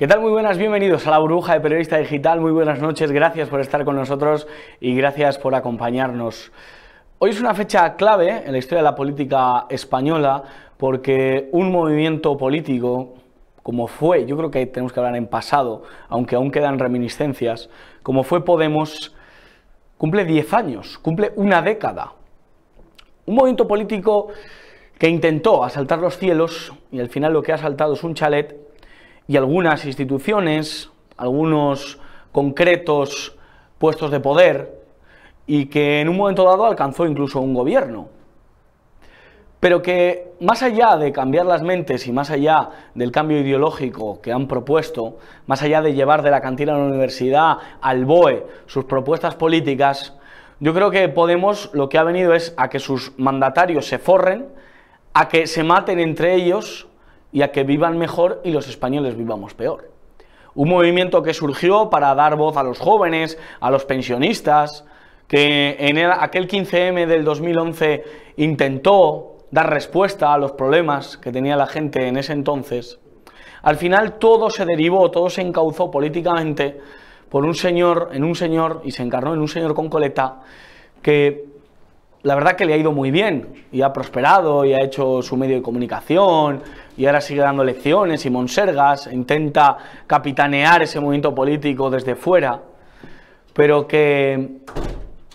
¿Qué tal? Muy buenas, bienvenidos a la burbuja de periodista digital. Muy buenas noches, gracias por estar con nosotros y gracias por acompañarnos. Hoy es una fecha clave en la historia de la política española porque un movimiento político como fue, yo creo que tenemos que hablar en pasado, aunque aún quedan reminiscencias, como fue Podemos, cumple 10 años, cumple una década. Un movimiento político que intentó asaltar los cielos y al final lo que ha asaltado es un chalet y algunas instituciones, algunos concretos puestos de poder y que en un momento dado alcanzó incluso un gobierno. Pero que más allá de cambiar las mentes y más allá del cambio ideológico que han propuesto, más allá de llevar de la cantina a la universidad al BOE sus propuestas políticas, yo creo que Podemos lo que ha venido es a que sus mandatarios se forren, a que se maten entre ellos y a que vivan mejor y los españoles vivamos peor. Un movimiento que surgió para dar voz a los jóvenes, a los pensionistas, que en aquel 15M del 2011 intentó dar respuesta a los problemas que tenía la gente en ese entonces. Al final todo se derivó, todo se encauzó políticamente por un señor, en un señor, y se encarnó en un señor con coleta, que la verdad que le ha ido muy bien y ha prosperado y ha hecho su medio de comunicación y ahora sigue dando lecciones y monsergas, intenta capitanear ese movimiento político desde fuera, pero que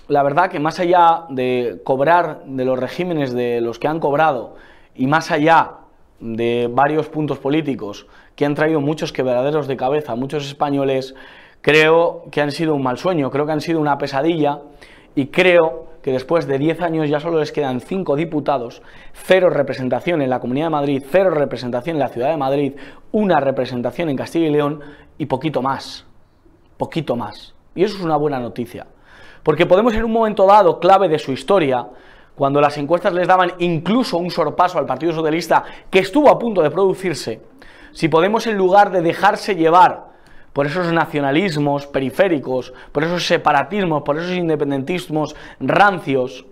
la verdad que más allá de cobrar de los regímenes de los que han cobrado y más allá de varios puntos políticos que han traído muchos quebraderos de cabeza muchos españoles, creo que han sido un mal sueño, creo que han sido una pesadilla y creo que después de 10 años ya solo les quedan 5 diputados, cero representación en la Comunidad de Madrid, cero representación en la Ciudad de Madrid, una representación en Castilla y León y poquito más, poquito más. Y eso es una buena noticia, porque podemos en un momento dado, clave de su historia, cuando las encuestas les daban incluso un sorpaso al Partido Socialista que estuvo a punto de producirse, si Podemos en lugar de dejarse llevar por esos nacionalismos periféricos, por esos separatismos, por esos independentismos rancios,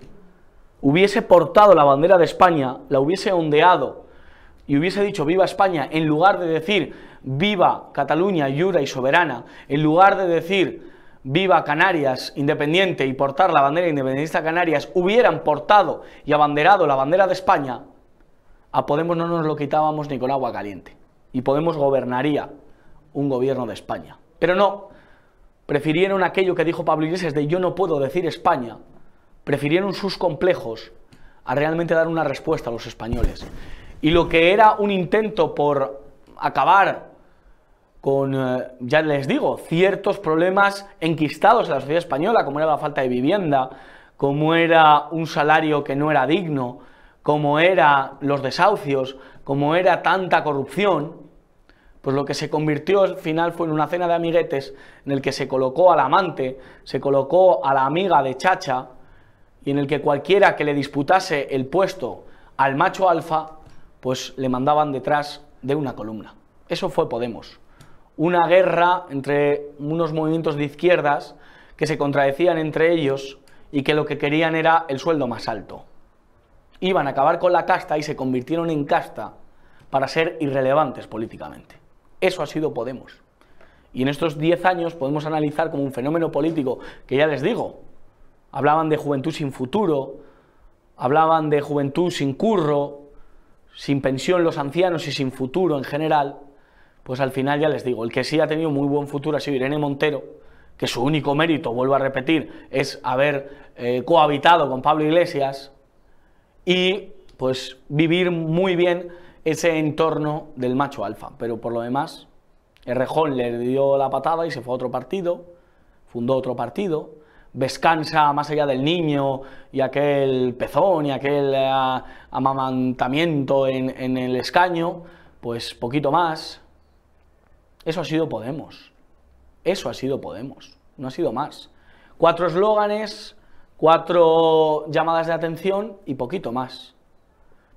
hubiese portado la bandera de España, la hubiese ondeado y hubiese dicho viva España, en lugar de decir viva Cataluña, yura y soberana, en lugar de decir viva Canarias independiente y portar la bandera independentista Canarias, hubieran portado y abanderado la bandera de España, a Podemos no nos lo quitábamos ni con agua caliente. Y Podemos gobernaría un gobierno de España. Pero no, prefirieron aquello que dijo Pablo Iglesias de yo no puedo decir España, prefirieron sus complejos a realmente dar una respuesta a los españoles. Y lo que era un intento por acabar con, eh, ya les digo, ciertos problemas enquistados en la sociedad española, como era la falta de vivienda, como era un salario que no era digno, como era los desahucios, como era tanta corrupción, pues lo que se convirtió al final fue en una cena de amiguetes en el que se colocó al amante, se colocó a la amiga de Chacha y en el que cualquiera que le disputase el puesto al macho alfa, pues le mandaban detrás de una columna. Eso fue Podemos. Una guerra entre unos movimientos de izquierdas que se contradecían entre ellos y que lo que querían era el sueldo más alto. Iban a acabar con la casta y se convirtieron en casta para ser irrelevantes políticamente. Eso ha sido Podemos. Y en estos 10 años podemos analizar como un fenómeno político que ya les digo, hablaban de juventud sin futuro, hablaban de juventud sin curro, sin pensión los ancianos y sin futuro en general, pues al final ya les digo, el que sí ha tenido muy buen futuro ha sido Irene Montero, que su único mérito, vuelvo a repetir, es haber eh, cohabitado con Pablo Iglesias y pues vivir muy bien ese entorno del macho alfa. Pero por lo demás, Errejón le dio la patada y se fue a otro partido, fundó otro partido, descansa más allá del niño y aquel pezón y aquel eh, amamantamiento en, en el escaño, pues poquito más. Eso ha sido Podemos. Eso ha sido Podemos. No ha sido más. Cuatro eslóganes, cuatro llamadas de atención y poquito más.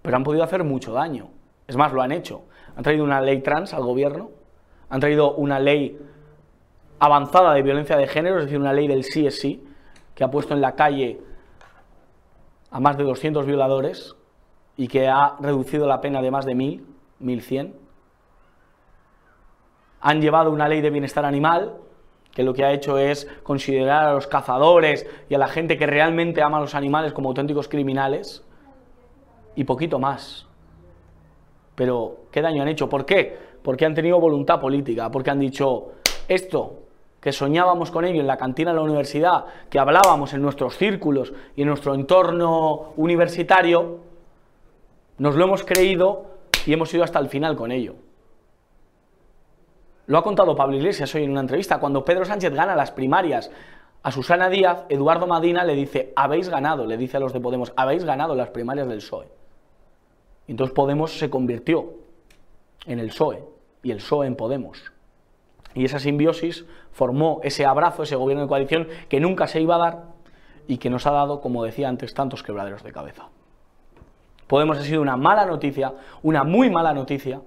Pero han podido hacer mucho daño. Es más, lo han hecho. Han traído una ley trans al gobierno, han traído una ley avanzada de violencia de género, es decir, una ley del sí es sí, que ha puesto en la calle a más de 200 violadores y que ha reducido la pena de más de 1000, 1100. Han llevado una ley de bienestar animal, que lo que ha hecho es considerar a los cazadores y a la gente que realmente ama a los animales como auténticos criminales, y poquito más. Pero, ¿qué daño han hecho? ¿Por qué? Porque han tenido voluntad política, porque han dicho, esto que soñábamos con ello en la cantina de la universidad, que hablábamos en nuestros círculos y en nuestro entorno universitario, nos lo hemos creído y hemos ido hasta el final con ello. Lo ha contado Pablo Iglesias hoy en una entrevista. Cuando Pedro Sánchez gana las primarias a Susana Díaz, Eduardo Madina le dice, habéis ganado, le dice a los de Podemos, habéis ganado las primarias del PSOE. Entonces Podemos se convirtió en el PSOE y el PSOE en Podemos. Y esa simbiosis formó ese abrazo, ese gobierno de coalición que nunca se iba a dar y que nos ha dado, como decía antes, tantos quebraderos de cabeza. Podemos ha sido una mala noticia, una muy mala noticia,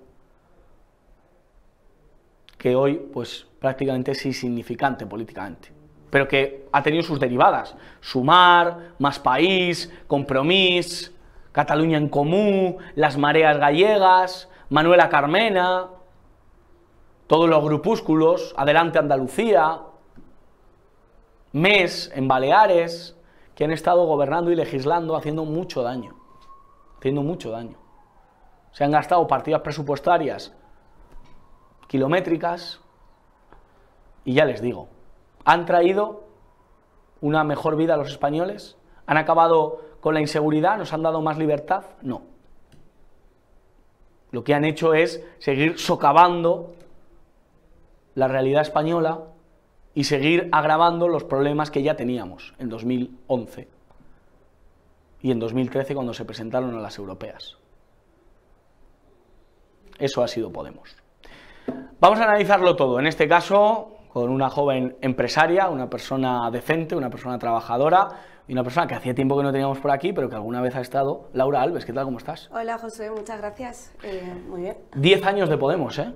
que hoy pues prácticamente es insignificante políticamente, pero que ha tenido sus derivadas, Sumar, Más País, Compromís, Cataluña en Común, las mareas gallegas, Manuela Carmena, todos los grupúsculos, Adelante Andalucía, MES en Baleares, que han estado gobernando y legislando haciendo mucho daño, haciendo mucho daño. Se han gastado partidas presupuestarias kilométricas y ya les digo, han traído una mejor vida a los españoles, han acabado con la inseguridad, nos han dado más libertad, no. Lo que han hecho es seguir socavando la realidad española y seguir agravando los problemas que ya teníamos en 2011 y en 2013 cuando se presentaron a las europeas. Eso ha sido Podemos. Vamos a analizarlo todo, en este caso con una joven empresaria, una persona decente, una persona trabajadora y una persona que hacía tiempo que no teníamos por aquí, pero que alguna vez ha estado, Laura Alves, ¿qué tal? ¿Cómo estás? Hola José, muchas gracias. Eh, muy bien. Diez años de Podemos, ¿eh?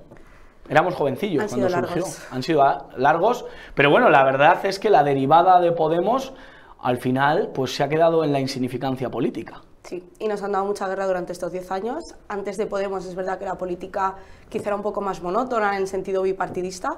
Éramos jovencillos cuando surgió. Han sido largos, pero bueno, la verdad es que la derivada de Podemos al final pues se ha quedado en la insignificancia política. Sí, y nos han dado mucha guerra durante estos 10 años. Antes de Podemos es verdad que la política quizá era un poco más monótona en el sentido bipartidista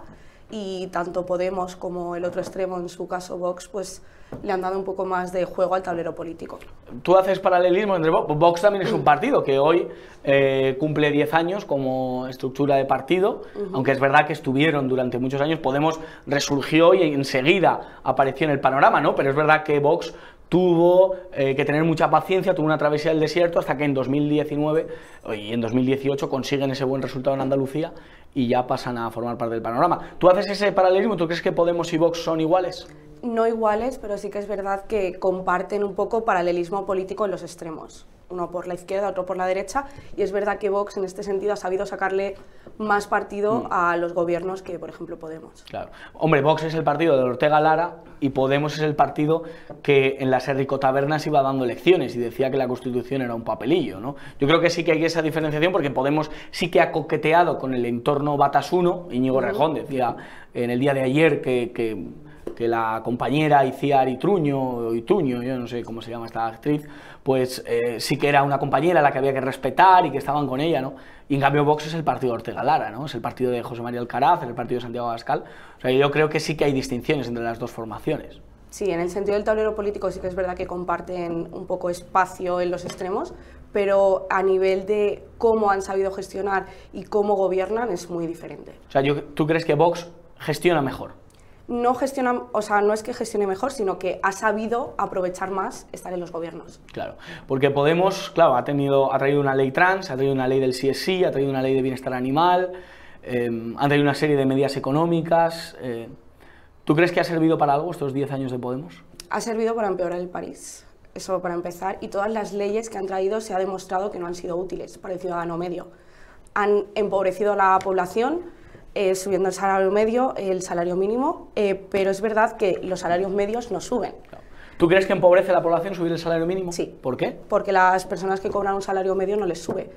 y tanto Podemos como el otro extremo, en su caso Vox, pues le han dado un poco más de juego al tablero político. Tú haces paralelismo entre Vox, Vox también es un partido que hoy eh, cumple 10 años como estructura de partido, aunque es verdad que estuvieron durante muchos años, Podemos resurgió y enseguida apareció en el panorama, ¿no? Pero es verdad que Vox tuvo eh, que tener mucha paciencia, tuvo una travesía del desierto hasta que en 2019 y en 2018 consiguen ese buen resultado en Andalucía y ya pasan a formar parte del panorama. ¿Tú haces ese paralelismo? ¿Tú crees que Podemos y Vox son iguales? No iguales, pero sí que es verdad que comparten un poco paralelismo político en los extremos uno por la izquierda, otro por la derecha, y es verdad que Vox en este sentido ha sabido sacarle más partido mm. a los gobiernos que, por ejemplo, Podemos. Claro. Hombre, Vox es el partido de Ortega Lara y Podemos es el partido que en las Tabernas iba dando elecciones y decía que la Constitución era un papelillo, ¿no? Yo creo que sí que hay esa diferenciación porque Podemos sí que ha coqueteado con el entorno batasuno, Íñigo Rejón decía en el día de ayer que, que que la compañera Iciar Itruño, o Ituño, yo no sé cómo se llama esta actriz, pues eh, sí que era una compañera a la que había que respetar y que estaban con ella, ¿no? Y en cambio Vox es el partido de Ortega Lara, ¿no? Es el partido de José María Alcaraz, es el partido de Santiago Abascal. O sea, yo creo que sí que hay distinciones entre las dos formaciones. Sí, en el sentido del tablero político sí que es verdad que comparten un poco espacio en los extremos, pero a nivel de cómo han sabido gestionar y cómo gobiernan es muy diferente. O sea, ¿tú crees que Vox gestiona mejor? No gestiona, o sea, no es que gestione mejor, sino que ha sabido aprovechar más estar en los gobiernos. Claro, porque Podemos, claro, ha tenido, ha traído una ley trans, ha traído una ley del CSI, ha traído una ley de bienestar animal, eh, ha traído una serie de medidas económicas. Eh. ¿Tú crees que ha servido para algo estos 10 años de Podemos? Ha servido para empeorar el país, eso para empezar, y todas las leyes que han traído se ha demostrado que no han sido útiles para el ciudadano medio. Han empobrecido a la población, eh, subiendo el salario medio, el salario mínimo, eh, pero es verdad que los salarios medios no suben. ¿Tú crees que empobrece a la población subir el salario mínimo? Sí. ¿Por qué? Porque las personas que cobran un salario medio no les sube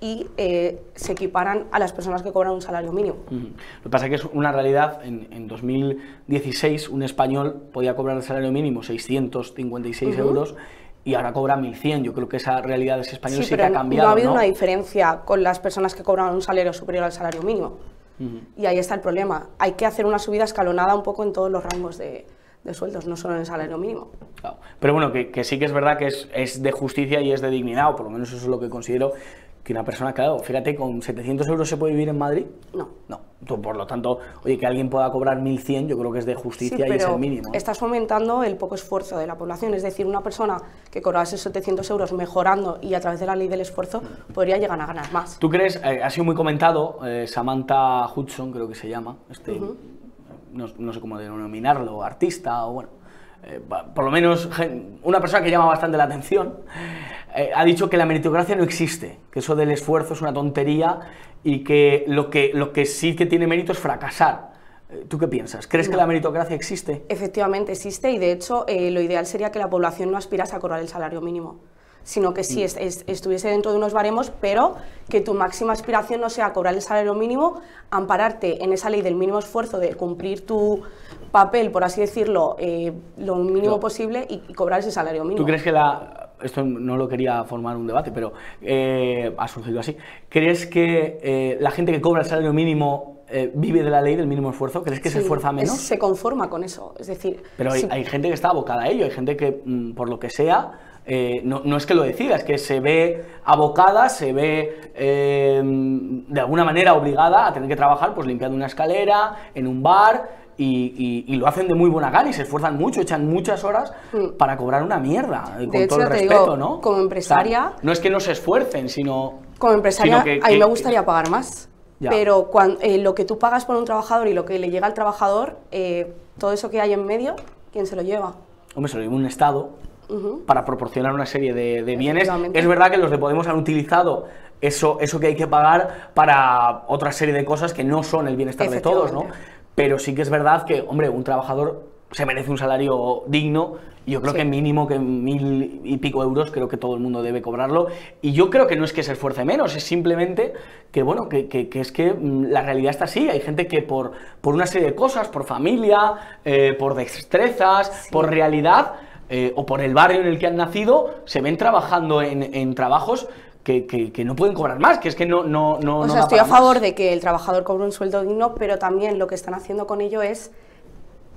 y eh, se equiparan a las personas que cobran un salario mínimo. Lo que pasa es que es una realidad, en, 2016 un español podía cobrar el salario mínimo 656 euros y ahora cobra 1.100. Yo creo que esa realidad de ese español sí, que ha cambiado. No ha habido una diferencia con las personas que cobran un salario superior al salario mínimo. Y ahí está el problema. Hay que hacer una subida escalonada un poco en todos los rangos de, sueldos, no solo en el salario mínimo. Pero bueno, que, sí que es verdad que es, es, de justicia y es de dignidad, o por lo menos eso es lo que considero que una persona, claro, fíjate, con 700 euros se puede vivir en Madrid. No. No. Por lo tanto, oye, que alguien pueda cobrar 1.100, yo creo que es de justicia y es el mínimo. Estás fomentando el poco esfuerzo de la población. Es decir, una persona que cobrase 700 euros mejorando y a través de la ley del esfuerzo podría llegar a ganar más. ¿Tú crees, eh, ha sido muy comentado, eh, Samantha Hudson, creo que se llama, este, no, no sé cómo denominarlo, artista o bueno eh, por lo menos una persona que llama bastante la atención, eh, ha dicho que la meritocracia no existe, que eso del esfuerzo es una tontería y que lo que, lo que sí que tiene mérito es fracasar. Eh, ¿Tú qué piensas? ¿Crees que la meritocracia existe? Efectivamente existe y de hecho lo ideal sería que la población no aspirase a cobrar el salario mínimo sino que sí mm. estuviese dentro de unos baremos, pero que tu máxima aspiración no sea cobrar el salario mínimo, ampararte en esa ley del mínimo esfuerzo de cumplir tu papel, por así decirlo, eh, lo mínimo posible y, cobrar ese salario mínimo. ¿Tú crees que la... Esto no lo quería formar un debate, pero eh, ha surgido así. ¿Crees que eh, la gente que cobra el salario mínimo vive de la ley del mínimo esfuerzo? ¿Crees que se esfuerza menos? se conforma con eso, es decir... Pero hay, gente que está abocada a ello, hay gente que, mm, por lo que sea, no, no, es que lo decida, es que se ve abocada, se ve de alguna manera obligada a tener que trabajar pues limpiando una escalera, en un bar, y, lo hacen de muy buena gana y se esfuerzan mucho, echan muchas horas mm. para cobrar una mierda, eh, con todo el respeto, ¿no? Como empresaria... no es que no se esfuercen, sino... Como empresaria, a mí me gustaría pagar más. Pero cuando, eh, lo que tú pagas por un trabajador y lo que le llega al trabajador, eh, todo eso que hay en medio, ¿quién se lo lleva? Hombre, se lo lleva un Estado para proporcionar una serie de, de bienes. Es verdad que los de Podemos han utilizado eso, eso que hay que pagar para otra serie de cosas que no son el bienestar de todos, ¿no? pero sí que es verdad que, hombre, un trabajador se merece un salario digno. Yo creo que mínimo que mil y pico euros creo que todo el mundo debe cobrarlo. Y yo creo que no es que se esfuerce menos, es simplemente que bueno, que, que, es que mm, la realidad está así, hay gente que por, por una serie de cosas, por familia, eh, por destrezas, por realidad eh, o por el barrio en el que han nacido, se ven trabajando en, en trabajos que, no pueden cobrar más, que es que no... no, no o sea, estoy a favor de que el trabajador cobre un sueldo digno, pero también lo que están haciendo con ello es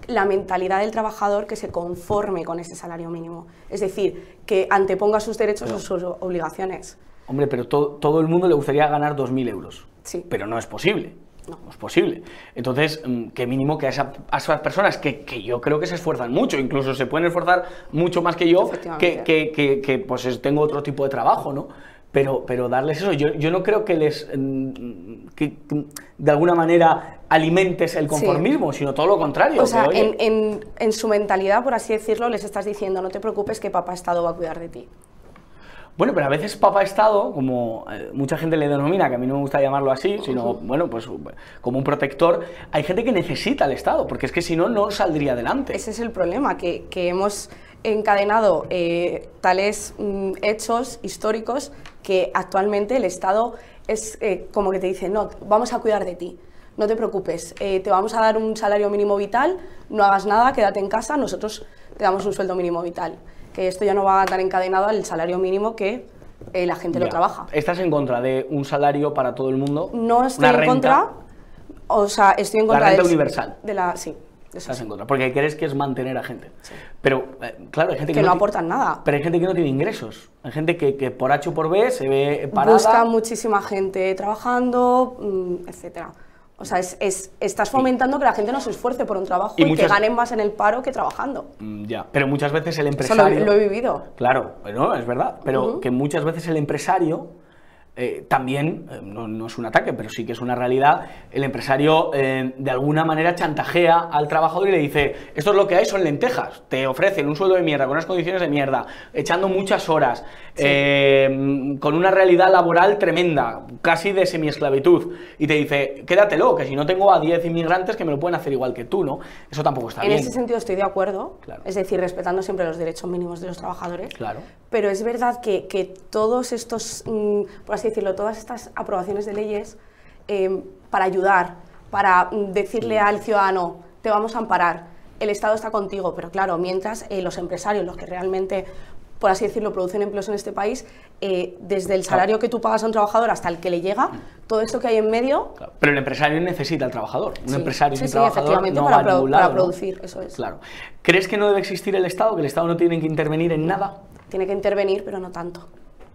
la mentalidad del trabajador que se conforme con ese salario mínimo. Es decir, que anteponga sus derechos o sus obligaciones. Hombre, pero todo el mundo le gustaría ganar 2.000 euros. Sí. Pero no es posible. No. es posible. Entonces, mm, que mínimo que a, esas personas que, yo creo que se esfuerzan mucho, incluso se pueden esforzar mucho más que yo, que, que, que, pues tengo otro tipo de trabajo, ¿no? pero, pero darles eso, yo, yo no creo que les, mm, que, de alguna manera alimentes el conformismo, sino todo lo contrario. O sea, en, en, en, su mentalidad, por así decirlo, les estás diciendo, no te preocupes que papá Estado va a cuidar de ti. Bueno, pero a veces papá Estado, como eh, mucha gente le denomina, que a mí no me gusta llamarlo así, sino, bueno, pues como un protector, hay gente que necesita al Estado, porque es que si no, no saldría adelante. Ese es el problema, que, que hemos encadenado eh, tales mm, hechos históricos que actualmente el Estado es eh, como que te dice, no, vamos a cuidar de ti, no te preocupes, eh, te vamos a dar un salario mínimo vital, no hagas nada, quédate en casa, nosotros te damos un sueldo mínimo vital. Que esto ya no va a estar encadenado al salario mínimo que la gente lo trabaja. ¿Estás en contra de un salario para todo el mundo? No estoy en contra, o sea, estoy en contra la renta universal. De la, sí, Estás en contra. Porque crees que es mantener a gente. Pero, eh, claro, hay gente que, no, aportan nada. Pero hay gente que no tiene ingresos. Hay gente que, que por H o por B se ve parada. Busca muchísima gente trabajando, mm, etcétera. O sea, es, es, estás fomentando que la gente no se esfuerce por un trabajo y, que ganen más en el paro que trabajando. Mm, ya, pero muchas veces el empresario... Eso lo, he vivido. Claro, no, es verdad. Pero que muchas veces el empresario eh, también, eh, no, es un ataque, pero sí que es una realidad, el empresario eh, de alguna manera chantajea al trabajador y le dice, esto es lo que hay, son lentejas, te ofrecen un sueldo de mierda, con unas condiciones de mierda, echando muchas horas, con una realidad laboral tremenda, casi de semiesclavitud, y te dice, quédatelo, que si no tengo a 10 inmigrantes que me lo pueden hacer igual que tú, ¿no? Eso tampoco está bien. En ese sentido estoy de acuerdo, es decir, respetando siempre los derechos mínimos de los trabajadores, claro. pero es verdad que, que todos estos, mm, por así decirlo, todas estas aprobaciones de leyes em, para ayudar, para decirle al ciudadano, te vamos a amparar, el Estado está contigo, pero claro, mientras eh, los empresarios, los que realmente por así decirlo, producen empleos en este país, eh, desde el salario que tú pagas a un trabajador hasta el que le llega, todo esto que hay en medio... Pero el empresario necesita al trabajador. Un Sí, empresario sí, sin sí, trabajador efectivamente, no para pro- para producir, eso es. Claro. ¿Crees que no debe existir el Estado, que el Estado no tiene que intervenir en nada? Tiene que intervenir, pero no tanto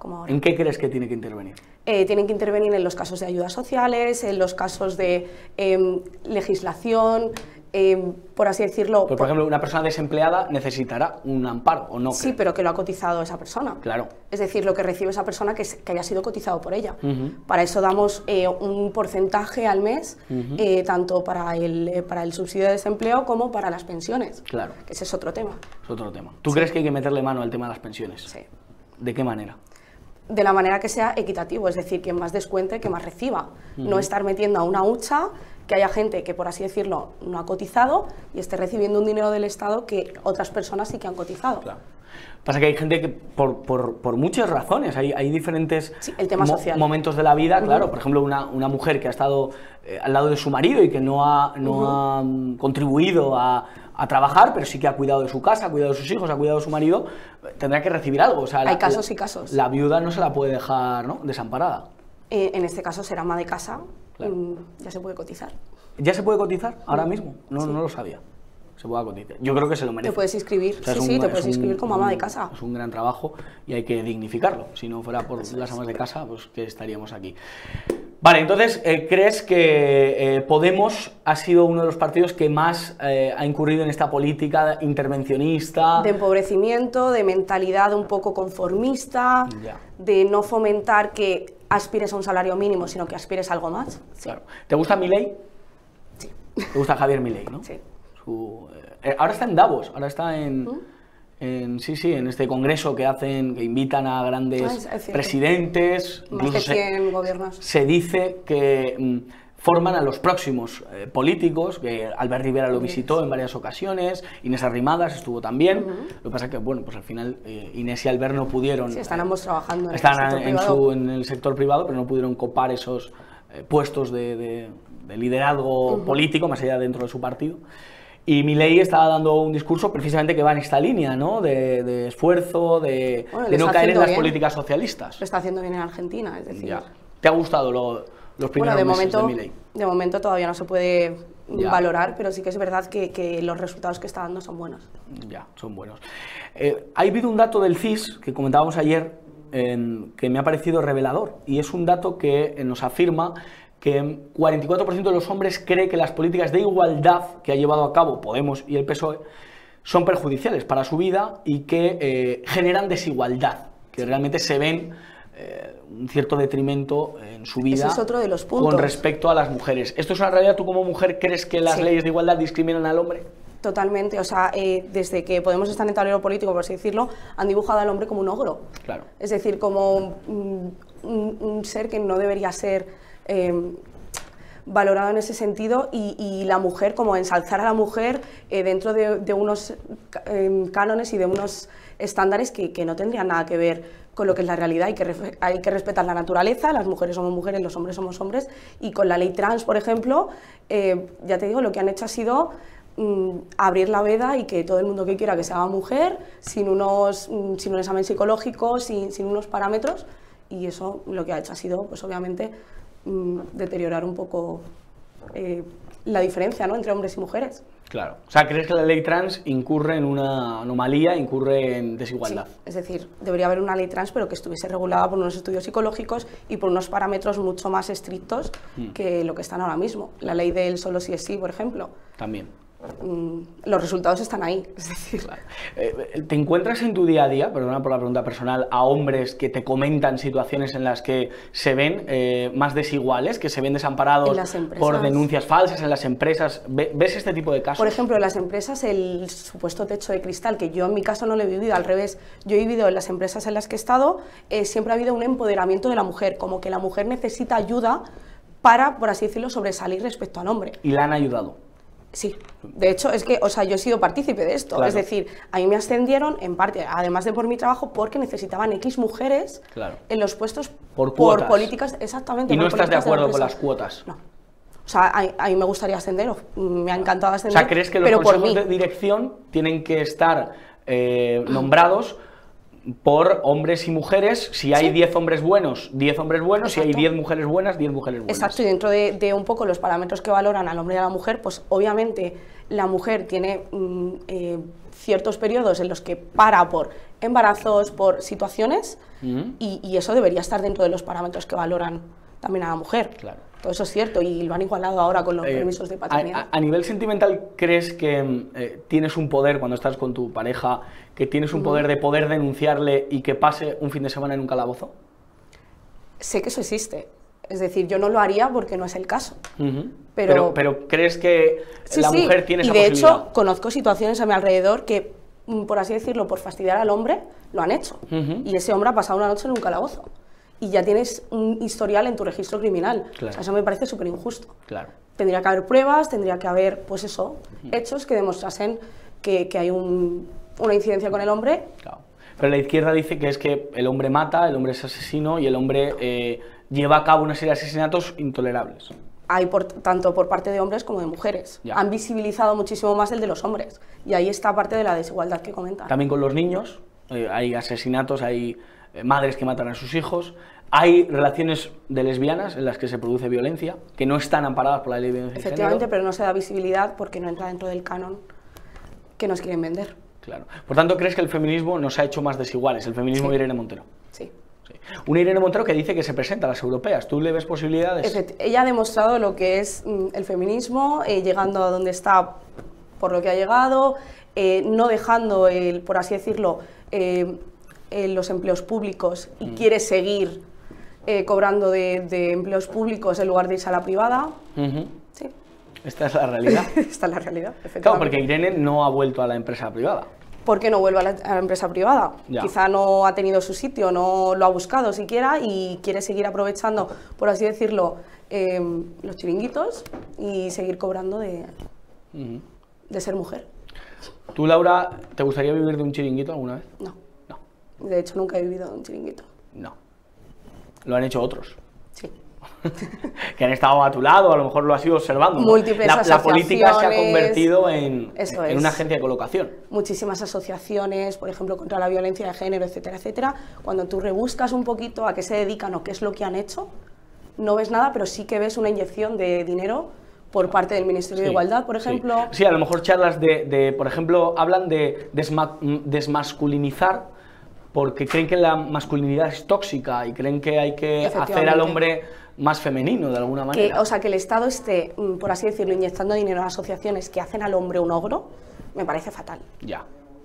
como ahora. ¿En qué crees que tiene que intervenir? Eh, tienen que intervenir en los casos de ayudas sociales, en los casos de em, legislación, em, por así decirlo. Pues, por ejemplo, una persona desempleada necesitará un amparo, ¿o no? sí, pero que lo ha cotizado esa persona. Claro. Es decir, lo que recibe esa persona que, es- que haya sido cotizado por ella. Para eso damos eh, un porcentaje al mes, eh, tanto para el, para el subsidio de desempleo como para las pensiones. Claro. Que ese es otro tema. Es otro tema. ¿Tú crees que hay que meterle mano al tema de las pensiones? Sí. ¿De qué manera? De la manera que sea equitativo, es decir, quien más descuente, que más reciba. No estar metiendo a una hucha que haya gente que, por así decirlo, no ha cotizado y esté recibiendo un dinero del Estado que otras personas sí que han cotizado. Claro. Pasa que hay gente que, por, por- por muchas razones, hay, hay diferentes Sí, el tema social. momentos de la vida, claro. Por ejemplo, una, una mujer que ha estado eh, al lado de su marido y que no ha, no ha, mm, contribuido a, a trabajar, pero sí que ha cuidado de su casa, ha cuidado de sus hijos, ha cuidado de su marido, tendrá que recibir algo. O sea, Hay casos y casos. La viuda no se la puede dejar ¿no? desamparada. Eh, en este caso será ama de casa, Claro. mm, ya se puede cotizar. ¿Ya se puede cotizar ahora mismo? No, no lo sabía. Se puede cotizar. Yo creo que se lo merece. Te puedes inscribir, O sea, sí, sí, te es puedes un- inscribir como ama de casa. Es un gran trabajo y hay que dignificarlo. Si no fuera por las amas de casa, pues que estaríamos aquí. Vale, entonces, eh, ¿crees que eh, Podemos ha sido uno de los partidos que más eh, ha incurrido en esta política intervencionista? De empobrecimiento, de mentalidad un poco conformista, Ya. de no fomentar que aspires a un salario mínimo, sino que aspires a algo más. Claro. ¿Te gusta Milei? Sí. ¿Te gusta Javier Milei, no? Sí. Su, eh, ahora está en Davos, ahora está en, en- sí, sí, en este congreso que hacen, que invitan a grandes Ah, presidentes. Más de se- 100 gobiernos. se dice que mm, forman a los próximos eh, políticos, que Albert Rivera lo visitó en varias ocasiones, Inés Arrimadas estuvo también, lo que pasa es que, bueno, pues al final eh, Inés y Albert no pudieron... Sí, están eh, ambos trabajando en están el sector en, privado. su- en el sector privado, pero no pudieron copar esos eh, puestos de, de- de liderazgo político, más allá dentro de su partido. Y Milei estaba dando un discurso precisamente que va en esta línea, ¿no? De, de esfuerzo, de, Bueno, de le no caer en las bien. políticas socialistas. Lo está haciendo bien en Argentina, es decir... Ya. ¿Te ha gustado lo- los primeros Bueno, de meses momento, de Milei? de momento todavía no se puede Ya. valorar, pero sí que es verdad que, que los resultados que está dando son buenos. Ya, son buenos. Eh, ha habido un dato del CIS que comentábamos ayer en- que me ha parecido revelador y es un dato que nos afirma que 44% de los hombres cree que las políticas de igualdad que ha llevado a cabo Podemos y el PSOE son perjudiciales para su vida y que eh, generan desigualdad, que realmente se ven eh, un cierto detrimento en su vida es otro de los puntos. con respecto a las mujeres. ¿Esto es una realidad? ¿Tú como mujer crees que las Sí. leyes de igualdad discriminan al hombre? Totalmente, o sea, eh, desde que Podemos estar en el tablero político, por así decirlo, han dibujado al hombre como un ogro. Claro. Es decir, como un, un ser que no debería ser eh, valorado en ese sentido y, la mujer, como ensalzar a la mujer eh, dentro de, unos em, cánones y de unos estándares que, no tendrían nada que ver con lo que es la realidad. Hay que, hay que respetar la naturaleza, las mujeres somos mujeres, los hombres somos hombres y con la ley trans, por ejemplo, eh, ya te digo, lo que han hecho ha sido mm, abrir la veda y que todo el mundo que quiera que se haga mujer, sin, unos, mm, sin un examen psicológico, sin, sin unos parámetros, y eso lo que ha hecho ha sido, pues obviamente, mm, deteriorar un poco eh, la diferencia ¿no? entre hombres y mujeres. Claro. O sea, ¿crees que la ley trans incurre en una anomalía, incurre en Sí, desigualdad? es decir, debería haber una ley trans, pero que estuviese regulada por unos estudios psicológicos y por unos parámetros mucho más estrictos que lo que están ahora mismo. La ley del solo sí es sí, por ejemplo. También. Mm, los resultados están ahí. Es decir, Eh, ¿Te encuentras en tu día a día, perdona por la pregunta personal, a hombres que te comentan situaciones en las que se ven eh, más desiguales, que se ven desamparados por denuncias falsas en las empresas? ¿Ve- ¿Ves este tipo de casos? Por ejemplo, en las empresas, el supuesto techo de cristal, que yo en mi caso no lo he vivido, al revés, yo he vivido en las empresas en las que he estado, eh, siempre ha habido un empoderamiento de la mujer, como que la mujer necesita ayuda para, por así decirlo, sobresalir respecto al hombre. Y la han ayudado. Sí, de hecho es que, o sea, yo he sido partícipe de esto, Claro. es decir, a mí me ascendieron en parte, además de por mi trabajo, porque necesitaban X mujeres Claro. en los puestos Por cuotas. políticas, exactamente. ¿Y no por estás de acuerdo con las cuotas? No. O sea, a, a mí me gustaría ascender, o- me ha encantado O ascender, sea, ¿crees que los por consejos de dirección tienen que estar eh, nombrados por hombres y mujeres. Si hay Sí. 10 hombres buenos, 10 hombres buenos. Si hay Exacto. 10 mujeres buenas, 10 mujeres buenas. Exacto, y dentro de, de un poco los parámetros que valoran al hombre y a la mujer, pues obviamente la mujer tiene mm, eh, ciertos periodos en los que para por embarazos, por situaciones, y eso debería estar dentro de los parámetros que valoran también a la mujer. Claro. Todo eso es cierto y lo han igualado ahora con los Eh, permisos de paternidad. a- a nivel sentimental, ¿crees que mm, eh, tienes un poder cuando estás con tu pareja, que tienes un poder de poder denunciarle y que pase un fin de semana en un calabozo? Sé que eso existe. Es decir, yo no lo haría porque no es el caso. Pero- pero, pero ¿crees que Sí, la sí, mujer tiene y esa de posibilidad? hecho conozco situaciones a mi alrededor que, mm, por así decirlo, por fastidiar al hombre, lo han hecho. Y ese hombre ha pasado una noche en un calabozo. Y ya tienes un historial en tu registro criminal. Claro. O sea, eso me parece súper injusto. Claro. Tendría que haber pruebas, tendría que haber, pues eso, hechos que demostrasen que, que hay un- una incidencia con el hombre. Claro. Pero la izquierda dice que es que el hombre mata, el hombre es asesino y el hombre eh, lleva a cabo una serie de asesinatos intolerables. Hay por, tanto por parte de hombres como de mujeres. Ya. Han visibilizado muchísimo más el de los hombres. Y ahí está parte de la desigualdad que comentan. También con los niños, eh, hay asesinatos, hay madres que matan a sus hijos, hay relaciones de lesbianas en las que se produce violencia, que no están amparadas por la ley de violencia Efectivamente, pero no se da visibilidad porque no entra dentro del canon que nos quieren vender. Claro. Por tanto, ¿crees que el feminismo nos ha hecho más desiguales? El feminismo Sí. de Irene Montero. Sí. Sí. Una Irene Montero que dice que se presenta a las europeas. ¿Tú le ves posibilidades? Efect- Ella ha demostrado lo que es mm, el feminismo, eh, llegando a donde está por lo que ha llegado, eh, no dejando, el, por así decirlo, eh, eh, los empleos públicos y Mm. quiere seguir eh, cobrando de, de empleos públicos en lugar de irse a la privada. Sí, Esta es la realidad. esta es la realidad. claro, efectivamente. porque Irene no ha vuelto a la empresa privada. ¿Por qué no vuelve a la, a la empresa privada? Ya. Quizá no ha tenido su sitio, no lo ha buscado siquiera y quiere seguir aprovechando, por así decirlo, eh, los chiringuitos y seguir cobrando de, de ser mujer. ¿Tú, Laura, te gustaría vivir de un chiringuito alguna vez? No. De hecho, nunca he vivido de un chiringuito. No. Lo han hecho otros. Sí. que han estado a tu lado, a lo mejor lo has ido observando. Múltiples la, la política se ha asociaciones. convertido en, en una agencia de colocación. Muchísimas asociaciones, por ejemplo, contra la violencia de género, etcétera, etcétera. Cuando tú rebuscas un poquito a qué se dedican o qué es lo que han hecho, no ves nada, pero sí que ves una inyección de dinero por parte del Ministerio de Sí, Igualdad, por sí. ejemplo. Sí, a lo mejor charlas de, de, por ejemplo, hablan de desma- mm, desmasculinizar porque creen que la masculinidad es tóxica y creen que hay que hacer al hombre más femenino de alguna Que, manera. o sea, que el Estado esté, mm, por así decirlo, inyectando dinero a asociaciones que hacen al hombre un ogro, me parece fatal, Ya,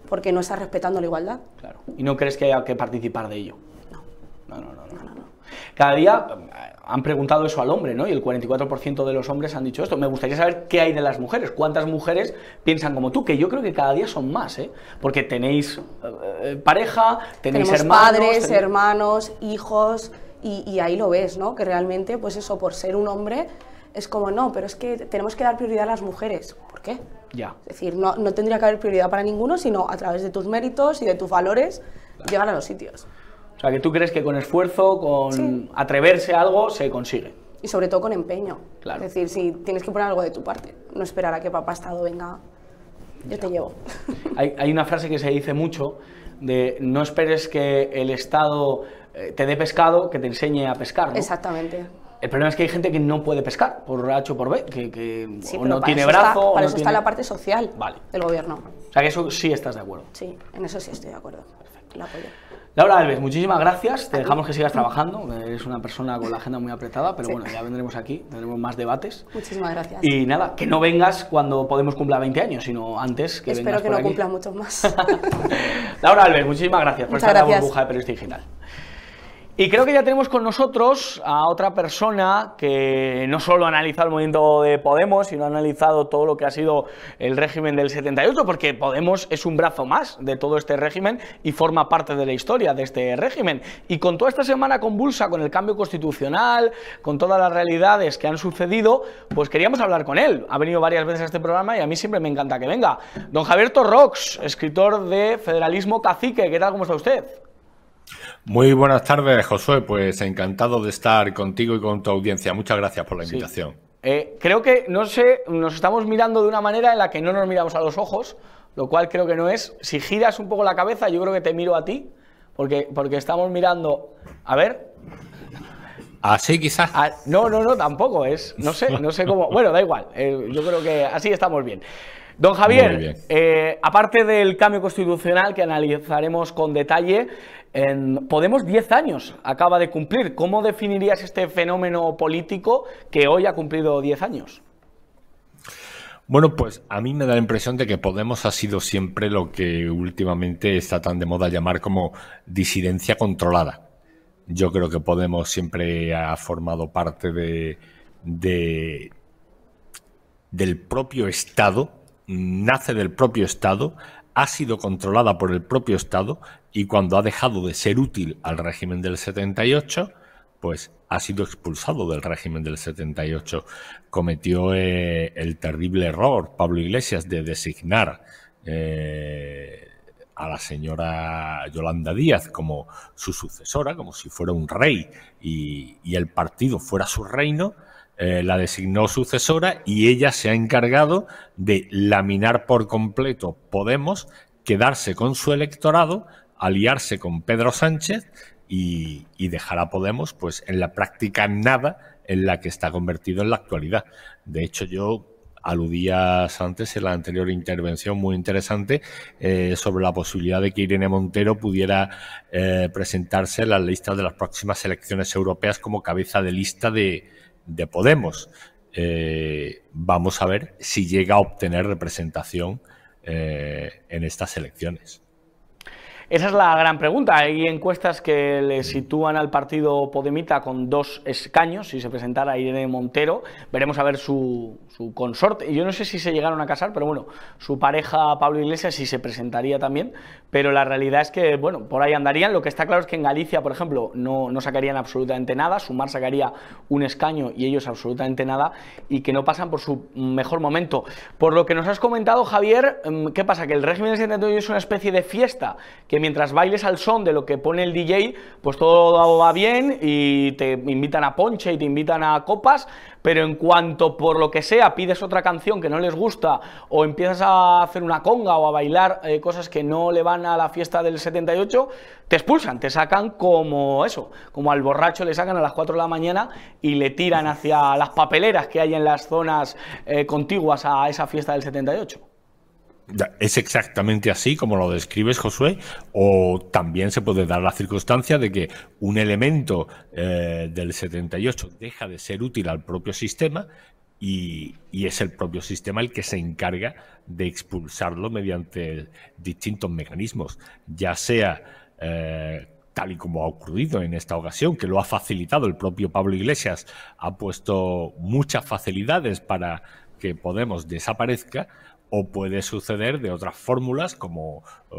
porque no está respetando la igualdad. claro. ¿Y no crees que haya que participar de ello? No. No, no, no. no. No. Cada día han preguntado eso al hombre, ¿no? Y el 44% de los hombres han dicho esto. Me gustaría saber qué hay de las mujeres, cuántas mujeres piensan como tú, que yo creo que cada día son más, ¿eh? Porque tenéis eh, eh, pareja, tenéis Tenemos hermanos... padres, tenéis- hermanos, hijos, y, y ahí lo ves, ¿no? Que realmente, pues eso, por ser un hombre, es como, no, pero es que tenemos que dar prioridad a las mujeres. ¿Por qué? Ya, Es decir, no, no tendría que haber prioridad para ninguno, sino a través de tus méritos y de tus valores, llegar a los sitios. O sea, que tú crees que con esfuerzo, con Sí. atreverse a algo, se consigue. Y sobre todo con empeño. Claro. Es decir, si tienes que poner algo de tu parte, no esperar a que papá Estado venga, yo te llevo. Hay, hay una frase que se dice mucho de no esperes que el Estado eh, te dé pescado, que te enseñe a pescar, ¿no? Exactamente. El problema es que hay gente que no puede pescar, por H o por B, que, que Sí, o no tiene está- brazo... o para no eso tiene- está la parte social Vale. del gobierno. O sea, que eso sí estás de acuerdo. Sí, en eso sí estoy de acuerdo. La apoyo. Laura Alves, muchísimas gracias. Te dejamos que sigas trabajando. Eres una persona con la agenda muy apretada, pero Sí. bueno, ya vendremos aquí, tendremos más debates. Muchísimas gracias. Y nada, que no vengas cuando Podemos cumpla 20 años, sino antes que Espero vengas que por no cumpla muchos más. Laura Alves, muchísimas gracias por Muchas estar en la gracias. burbuja de Periodista Digital. Y creo que ya tenemos con nosotros a otra persona que no solo ha analizado el movimiento de Podemos, sino ha analizado todo lo que ha sido el régimen del 78, porque Podemos es un brazo más de todo este régimen y forma parte de la historia de este régimen. Y con toda esta semana convulsa, con el cambio constitucional, con todas las realidades que han sucedido, pues queríamos hablar con él. Ha venido varias veces a este programa y a mí siempre me encanta que venga. Don Javier Torrox, escritor de Federalismo Cacique, ¿qué tal? ¿Cómo está usted? Muy buenas tardes, Josué. Pues encantado de estar contigo y con tu audiencia. Muchas gracias por la Sí. invitación. Eh, creo que, no sé, nos estamos mirando de una manera en la que no nos miramos a los ojos, lo cual creo que no es. Si giras un poco la cabeza, yo creo que te miro a ti, Porque, porque estamos mirando. A ver. Así quizás. Ah, no, no, no, tampoco es. No sé, no sé cómo. Bueno, da igual. Eh, yo creo que así estamos bien. Don Javier, eh, aparte del cambio constitucional que analizaremos con detalle, en Podemos 10 años acaba de cumplir. ¿Cómo definirías este fenómeno político que hoy ha cumplido 10 años? Bueno, pues a mí me da la impresión de que Podemos ha sido siempre lo que últimamente está tan de moda llamar como disidencia controlada. Yo creo que Podemos siempre ha formado parte de, de del propio Estado nace del propio Estado, ha sido controlada por el propio Estado y cuando ha dejado de ser útil al régimen del 78, pues ha sido expulsado del régimen del 78. Cometió eh, el terrible error Pablo Iglesias de designar eh, a la señora Yolanda Díaz como su sucesora, como si fuera un rey y el partido fuera su reino eh, la designó sucesora y ella se ha encargado de laminar por completo Podemos, quedarse con su electorado, aliarse con Pedro Sánchez y, dejar a Podemos pues en la práctica nada en la que está convertido en la actualidad. De hecho, yo aludías antes en la anterior intervención muy interesante eh, sobre la posibilidad de que Irene Montero pudiera eh, presentarse en las listas de las próximas elecciones europeas como cabeza de lista de, de Podemos. Eh, vamos a ver si llega a obtener representación eh, en estas elecciones. Esa es la gran pregunta. Hay encuestas que le sitúan al partido Podemita con dos escaños. Si se presentara Irene Montero, veremos a ver su, su consorte. Yo no sé si se llegaron a casar, pero bueno, su pareja Pablo Iglesias sí se presentaría también. Pero la realidad es que, bueno, por ahí andarían. Lo que está claro es que en Galicia, por ejemplo, no, no sacarían absolutamente nada. Sumar sacaría un escaño y ellos absolutamente nada. Y que no pasan por su mejor momento. Por lo que nos has comentado, Javier, mm, ¿qué pasa? Que el régimen de 78 es una especie de fiesta que mientras bailes al son de lo que pone el DJ, pues todo va bien y te invitan a ponche y te invitan a copas, pero en cuanto por lo que sea pides otra canción que no les gusta o empiezas a hacer una conga o a bailar eh, cosas que no le van a la fiesta del 78, te expulsan, te sacan como eso, como al borracho le sacan a las 4 de la mañana y le tiran hacia las papeleras que hay en las zonas eh, contiguas a esa fiesta del 78. Es exactamente así como lo describes, Josué, o también se puede dar la circunstancia de que un elemento eh, del 78 deja de ser útil al propio sistema y, es el propio sistema el que se encarga de expulsarlo mediante distintos mecanismos, ya sea eh, tal y como ha ocurrido en esta ocasión, que lo ha facilitado el propio Pablo Iglesias, ha puesto muchas facilidades para que Podemos desaparezca, o puede suceder de otras fórmulas como eh,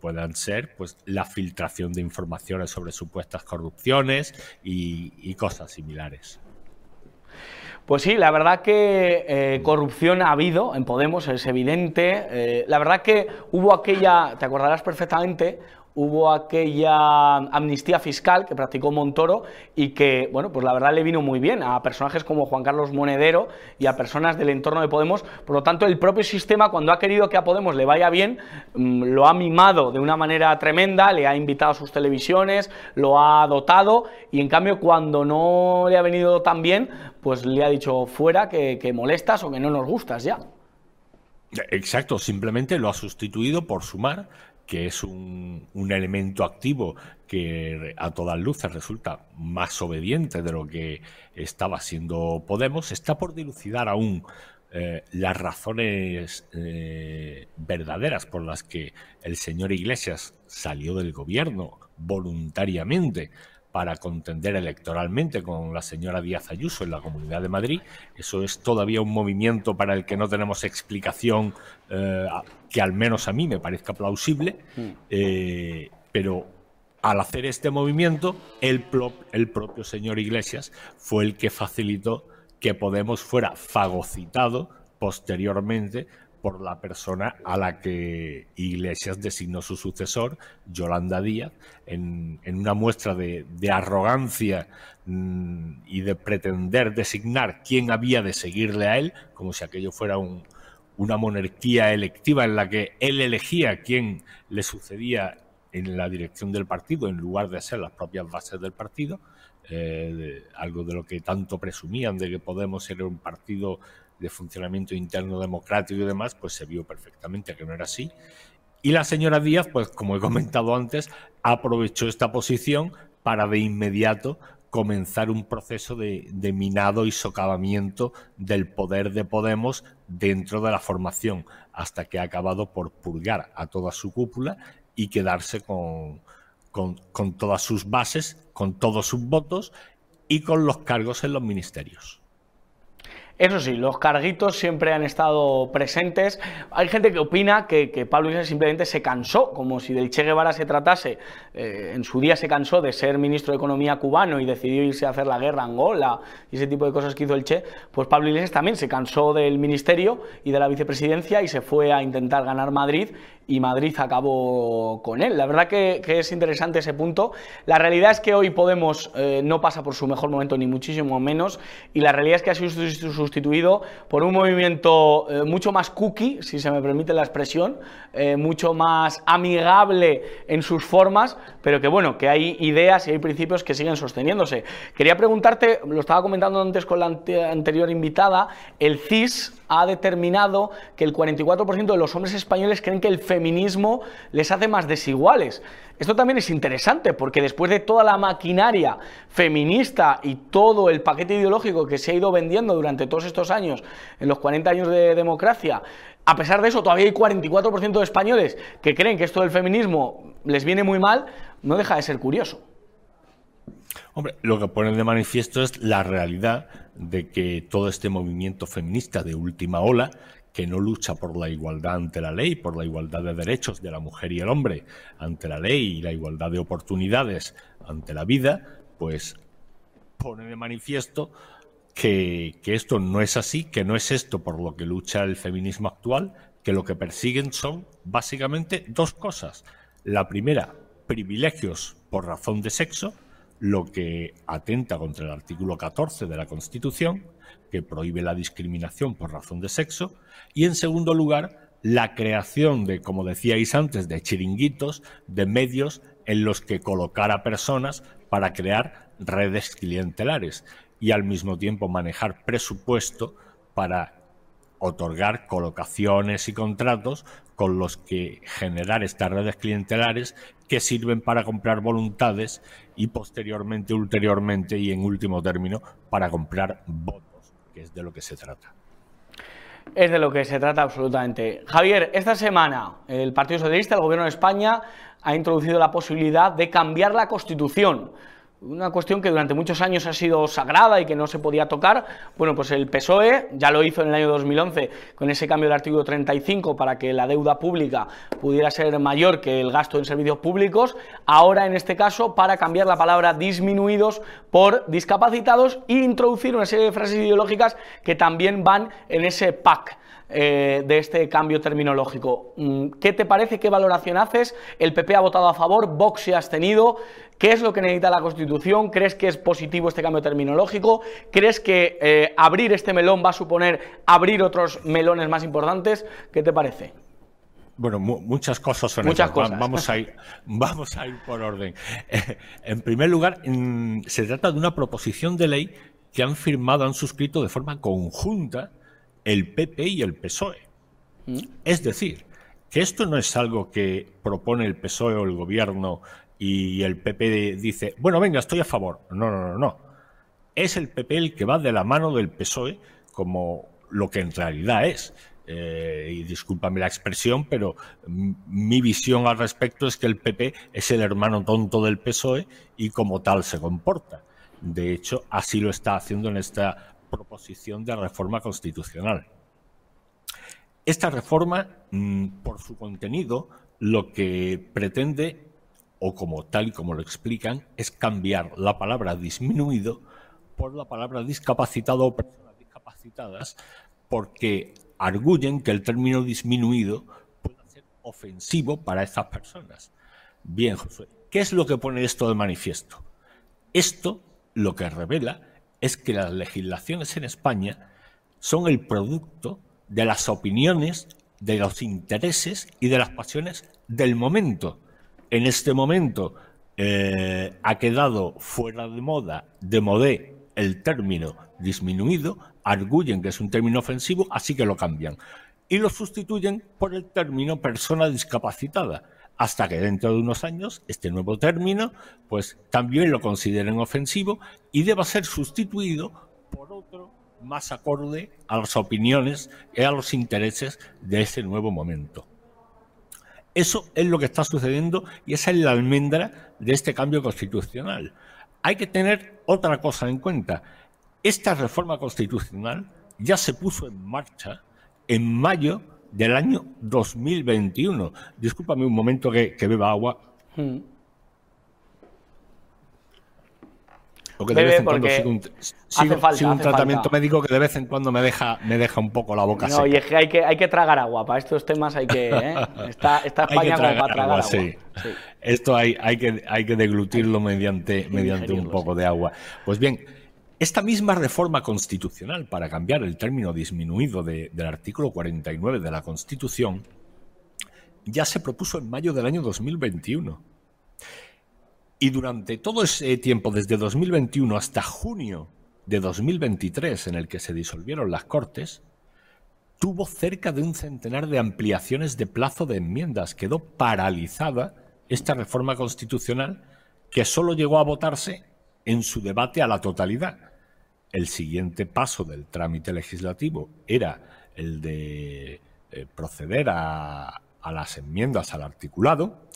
puedan ser pues la filtración de informaciones sobre supuestas corrupciones y, cosas similares. Pues sí, la verdad que eh, corrupción ha habido en Podemos, es evidente. Eh, la verdad que hubo aquella, te acordarás perfectamente, hubo aquella amnistía fiscal que practicó Montoro y que, bueno, pues la verdad le vino muy bien a personajes como Juan Carlos Monedero y a personas del entorno de Podemos. Por lo tanto, el propio sistema, cuando ha querido que a Podemos le vaya bien, mm, lo ha mimado de una manera tremenda, le ha invitado a sus televisiones, lo ha dotado y en cambio cuando no le ha venido tan bien, pues le ha dicho fuera que, que molestas o que no nos gustas ya. Exacto, simplemente lo ha sustituido por sumar que es un, elemento activo que a todas luces resulta más obediente de lo que estaba siendo Podemos, está por dilucidar aún eh, las razones eh, verdaderas por las que el señor Iglesias salió del gobierno voluntariamente para contender electoralmente con la señora Díaz Ayuso en la Comunidad de Madrid. Eso es todavía un movimiento para el que no tenemos explicación eh, que al menos a mí me parezca plausible, mm. eh, pero al hacer este movimiento, el, el propio señor Iglesias fue el que facilitó que Podemos fuera fagocitado posteriormente por la persona a la que Iglesias designó su sucesor, Yolanda Díaz, en, una muestra de, arrogancia mm, y de pretender designar quién había de seguirle a él, como si aquello fuera una monarquía electiva en la que él elegía quién le sucedía en la dirección del partido en lugar de ser las propias bases del partido, eh, algo de lo que tanto presumían de que Podemos ser un partido de funcionamiento interno democrático y demás, pues se vio perfectamente que no era así. Y la señora Díaz, pues como he comentado antes, aprovechó esta posición para de inmediato comenzar un proceso de, de, minado y socavamiento del poder de Podemos dentro de la formación, hasta que ha acabado por purgar a toda su cúpula y quedarse con, con, todas sus bases, con todos sus votos y con los cargos en los ministerios. Eso sí, los carguitos siempre han estado presentes. Hay gente que opina que, Pablo Iglesias simplemente se cansó, como si del Che Guevara se tratase. Eh, en su día se cansó de ser ministro de Economía cubano y decidió irse a hacer la guerra a Angola y ese tipo de cosas que hizo el Che. Pues Pablo Iglesias también se cansó del ministerio y de la vicepresidencia y se fue a intentar ganar Madrid y Madrid acabó con él. La verdad que, es interesante ese punto. La realidad es que hoy Podemos eh, no pasa por su mejor momento, ni muchísimo menos, y la realidad es que ha sido sustituido por un movimiento eh, mucho más cookie, si se me permite la expresión, eh, mucho más amigable en sus formas, pero que bueno, que hay ideas y hay principios que siguen sosteniéndose. Quería preguntarte, lo estaba comentando antes con la anterior invitada, el CIS ha determinado que el 44% de los hombres españoles creen que el feminismo les hace más desiguales. Esto también es interesante porque después de toda la maquinaria feminista y todo el paquete ideológico que se ha ido vendiendo durante todos estos años, en los 40 años de democracia, a pesar de eso todavía hay 44% de españoles que creen que esto del feminismo les viene muy mal, no deja de ser curioso. Hombre, lo que pone de manifiesto es la realidad de que todo este movimiento feminista de última ola, que no lucha por la igualdad ante la ley, por la igualdad de derechos de la mujer y el hombre ante la ley y la igualdad de oportunidades ante la vida, pues pone de manifiesto que, que esto no es así, que no es esto por lo que lucha el feminismo actual, que lo que persiguen son básicamente dos cosas. La primera, privilegios por razón de sexo, lo que atenta contra el artículo 14 de la Constitución, que prohíbe la discriminación por razón de sexo, y en segundo lugar, la creación de, como decíais antes, de chiringuitos, de medios en los que colocar a personas para crear redes clientelares y al mismo tiempo manejar presupuesto para otorgar colocaciones y contratos con los que generar estas redes clientelares que sirven para comprar voluntades y posteriormente, ulteriormente y en último término para comprar votos, que es de lo que se trata. Es de lo que se trata absolutamente. Javier, esta semana el Partido Socialista, el Gobierno de España, ha introducido la posibilidad de cambiar la Constitución una cuestión que durante muchos años ha sido sagrada y que no se podía tocar, bueno, pues el PSOE ya lo hizo en el año 2011 con ese cambio del artículo 35 para que la deuda pública pudiera ser mayor que el gasto en servicios públicos, ahora en este caso para cambiar la palabra disminuidos por discapacitados e introducir una serie de frases ideológicas que también van en ese pack. Eh, de este cambio terminológico. Mm, ¿Qué te parece? ¿Qué valoración haces? El PP ha votado a favor, Vox se ha abstenido. ¿Qué es lo que necesita la Constitución? ¿Crees que es positivo este cambio terminológico? ¿Crees que eh, abrir este melón va a suponer abrir otros melones más importantes? ¿Qué te parece? Bueno, muchas cosas son muchas cosas. Vamos a ir, vamos a ir por orden. en primer lugar, se trata de una proposición de ley que han firmado, han suscrito de forma conjunta el PP y el PSOE. Mm. Es decir, que esto no es algo que propone el PSOE o el gobierno y el PP dice, bueno, venga, estoy a favor. No, no, no, no. Es el PP el que va de la mano del PSOE como lo que en realidad es. Eh, y discúlpame la expresión, pero mi visión al respecto es que el PP es el hermano tonto del PSOE y como tal se comporta. De hecho, así lo está haciendo en esta proposición de reforma constitucional. Esta reforma, mm, por su contenido, lo que pretende, o como tal y como lo explican, es cambiar la palabra disminuido por la palabra discapacitado o personas discapacitadas, porque arguyen que el término disminuido puede ser ofensivo para estas personas. Bien, Josué, ¿qué es lo que pone esto de manifiesto? Esto lo que revela es que las legislaciones en España son el producto de las opiniones, de los intereses y de las pasiones del momento. En este momento eh, ha quedado fuera de moda, de modé, el término disminuido, arguyen que es un término ofensivo, así que lo cambian. Y lo sustituyen por el término persona discapacitada, hasta que dentro de unos años este nuevo término pues también lo consideren ofensivo y deba ser sustituido por otro más acorde a las opiniones y a los intereses de ese nuevo momento. Eso es lo que está sucediendo y esa es la almendra de este cambio constitucional. Hay que tener otra cosa en cuenta. Esta reforma constitucional ya se puso en marcha en mayo del año 2021. Discúlpame un momento que, beba agua. Hmm. Porque de vez en cuando sigo un, tratamiento médico que de vez en cuando me deja, me deja un poco la boca no, y es que hay, que hay que tragar agua. Para estos temas hay que. ¿eh? Está, España como para tragar agua. Sí. Esto hay, hay, que, hay que deglutirlo mediante, mediante un poco de agua. Pues bien, esta misma reforma constitucional para cambiar el término disminuido del artículo 49 de la Constitución ya se propuso en mayo del año 2021 y durante todo ese tiempo, desde 2021 hasta junio de 2023, en el que se disolvieron las Cortes, tuvo cerca de un centenar de ampliaciones de plazo de enmiendas. Quedó paralizada esta reforma constitucional que solo llegó a votarse en su debate a la totalidad. El siguiente paso del trámite legislativo era el de eh, proceder a, a las enmiendas al articulado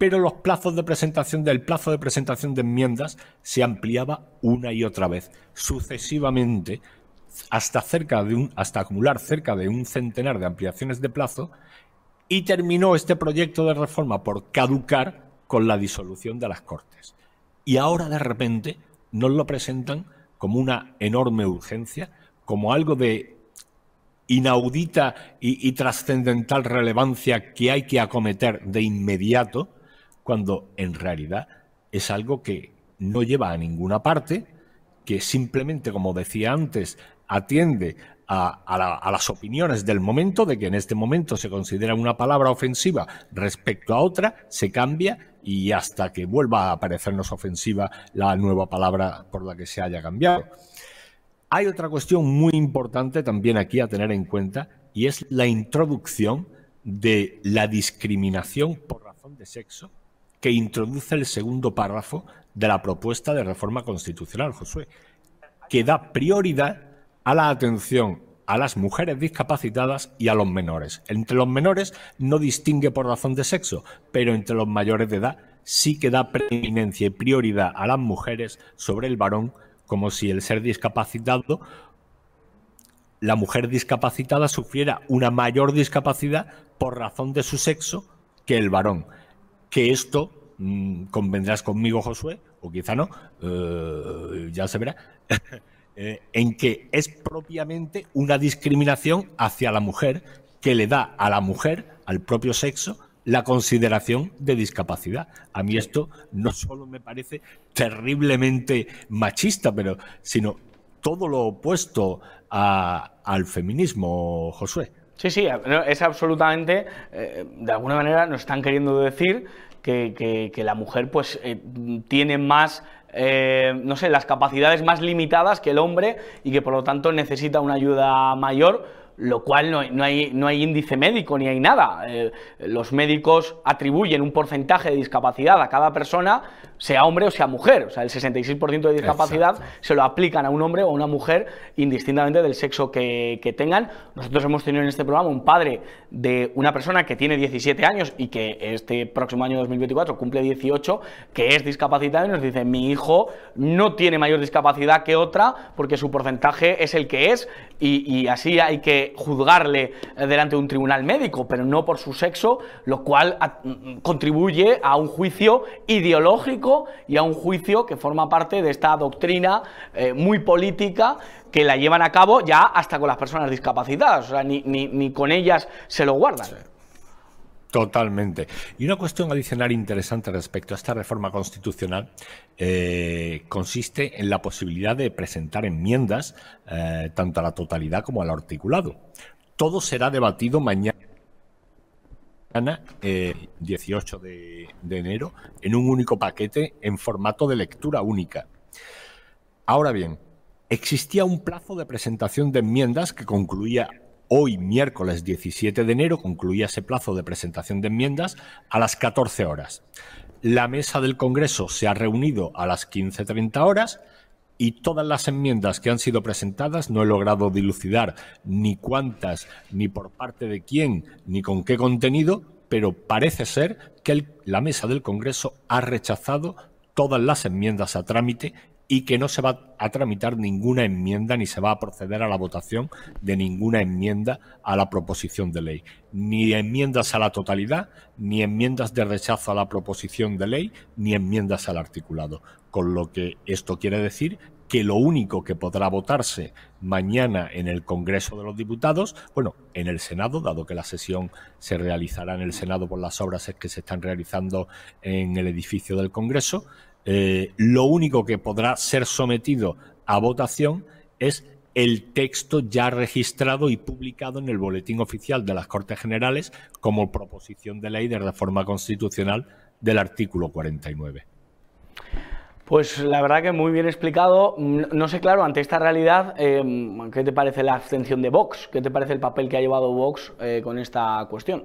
pero los plazos de presentación del plazo de presentación de enmiendas se ampliaba una y otra vez, sucesivamente, hasta, cerca de un, hasta acumular cerca de un centenar de ampliaciones de plazo, y terminó este proyecto de reforma por caducar con la disolución de las Cortes. Y ahora de repente nos lo presentan como una enorme urgencia, como algo de inaudita y, trascendental relevancia que hay que acometer de inmediato, cuando en realidad es algo que no lleva a ninguna parte, que simplemente, como decía antes, atiende a, las opiniones del momento, de que en este momento se considera una palabra ofensiva respecto a otra, se cambia y hasta que vuelva a parecernos ofensiva la nueva palabra por la que se haya cambiado. Hay otra cuestión muy importante también aquí a tener en cuenta y es la introducción de la discriminación por razón de sexo que introduce el segundo párrafo de la propuesta de reforma constitucional, Josué, que da prioridad a la atención a las mujeres discapacitadas y a los menores. Entre los menores no distingue por razón de sexo, pero entre los mayores de edad sí que da preeminencia y prioridad a las mujeres sobre el varón, como si el ser discapacitado, la mujer discapacitada sufriera una mayor discapacidad por razón de su sexo que el varón que esto, mm, convendrás conmigo, Josué, o quizá no, eh, ya se verá, eh, en que es propiamente una discriminación hacia la mujer que le da a la mujer, al propio sexo, la consideración de discapacidad. A mí esto no solo me parece terriblemente machista, pero sino todo lo opuesto al feminismo, Josué. Sí, sí, es absolutamente, eh, de alguna manera nos están queriendo decir que, la mujer pues eh, tiene más, eh, no sé, las capacidades más limitadas que el hombre y que por lo tanto necesita una ayuda mayor lo cual no, hay, no hay índice médico ni hay nada. Eh, los médicos atribuyen un porcentaje de discapacidad a cada persona, sea hombre o sea mujer. O sea, el 66% de discapacidad se lo aplican a un hombre o a una mujer indistintamente del sexo que, tengan. Nosotros hemos tenido en este programa un padre de una persona que tiene 17 años y que este próximo año 2024 cumple 18, que es discapacitado y nos dice, mi hijo no tiene mayor discapacidad que otra porque su porcentaje es el que es y así hay que juzgarle delante de un tribunal médico, pero no por su sexo, lo cual mm, contribuye a un juicio ideológico y a un juicio que forma parte de esta doctrina eh, muy política que la llevan a cabo ya hasta con las personas discapacitadas, o sea, ni, ni con ellas se lo guardan. Totalmente. Y una cuestión adicional interesante respecto a esta reforma constitucional eh, consiste en la posibilidad de presentar enmiendas eh, tanto a la totalidad como al articulado. Todo será debatido mañana 18 eh, de, enero, en un único paquete en formato de lectura única. Ahora bien, existía un plazo de presentación de enmiendas que concluía hoy, miércoles 17 de enero, concluía ese plazo de presentación de enmiendas a las 14 horas. La mesa del Congreso se ha reunido a las 15.30 horas y todas las enmiendas que han sido presentadas no he logrado dilucidar ni cuántas, ni por parte de quién, ni con qué contenido, pero parece ser que la mesa del Congreso ha rechazado todas las enmiendas a trámite y que no se va a tramitar ninguna enmienda ni se va a proceder a la votación de ninguna enmienda a la proposición de ley. Ni enmiendas a la totalidad, ni enmiendas de rechazo a la proposición de ley, ni enmiendas al articulado. Con lo que esto quiere decir que lo único que podrá votarse mañana en el Congreso de los Diputados, bueno, en el Senado, dado que la sesión se realizará en el Senado por las obras que se están realizando en el edificio del Congreso, eh, lo único que podrá ser sometido a votación es el texto ya registrado y publicado en el Boletín Oficial de las Cortes Generales como proposición de ley de reforma constitucional del artículo 49. Pues la verdad que muy bien explicado. No sé, claro, ante esta realidad, em, ¿qué te parece la abstención de Vox? ¿Qué te parece el papel que ha llevado Vox eh, con esta cuestión?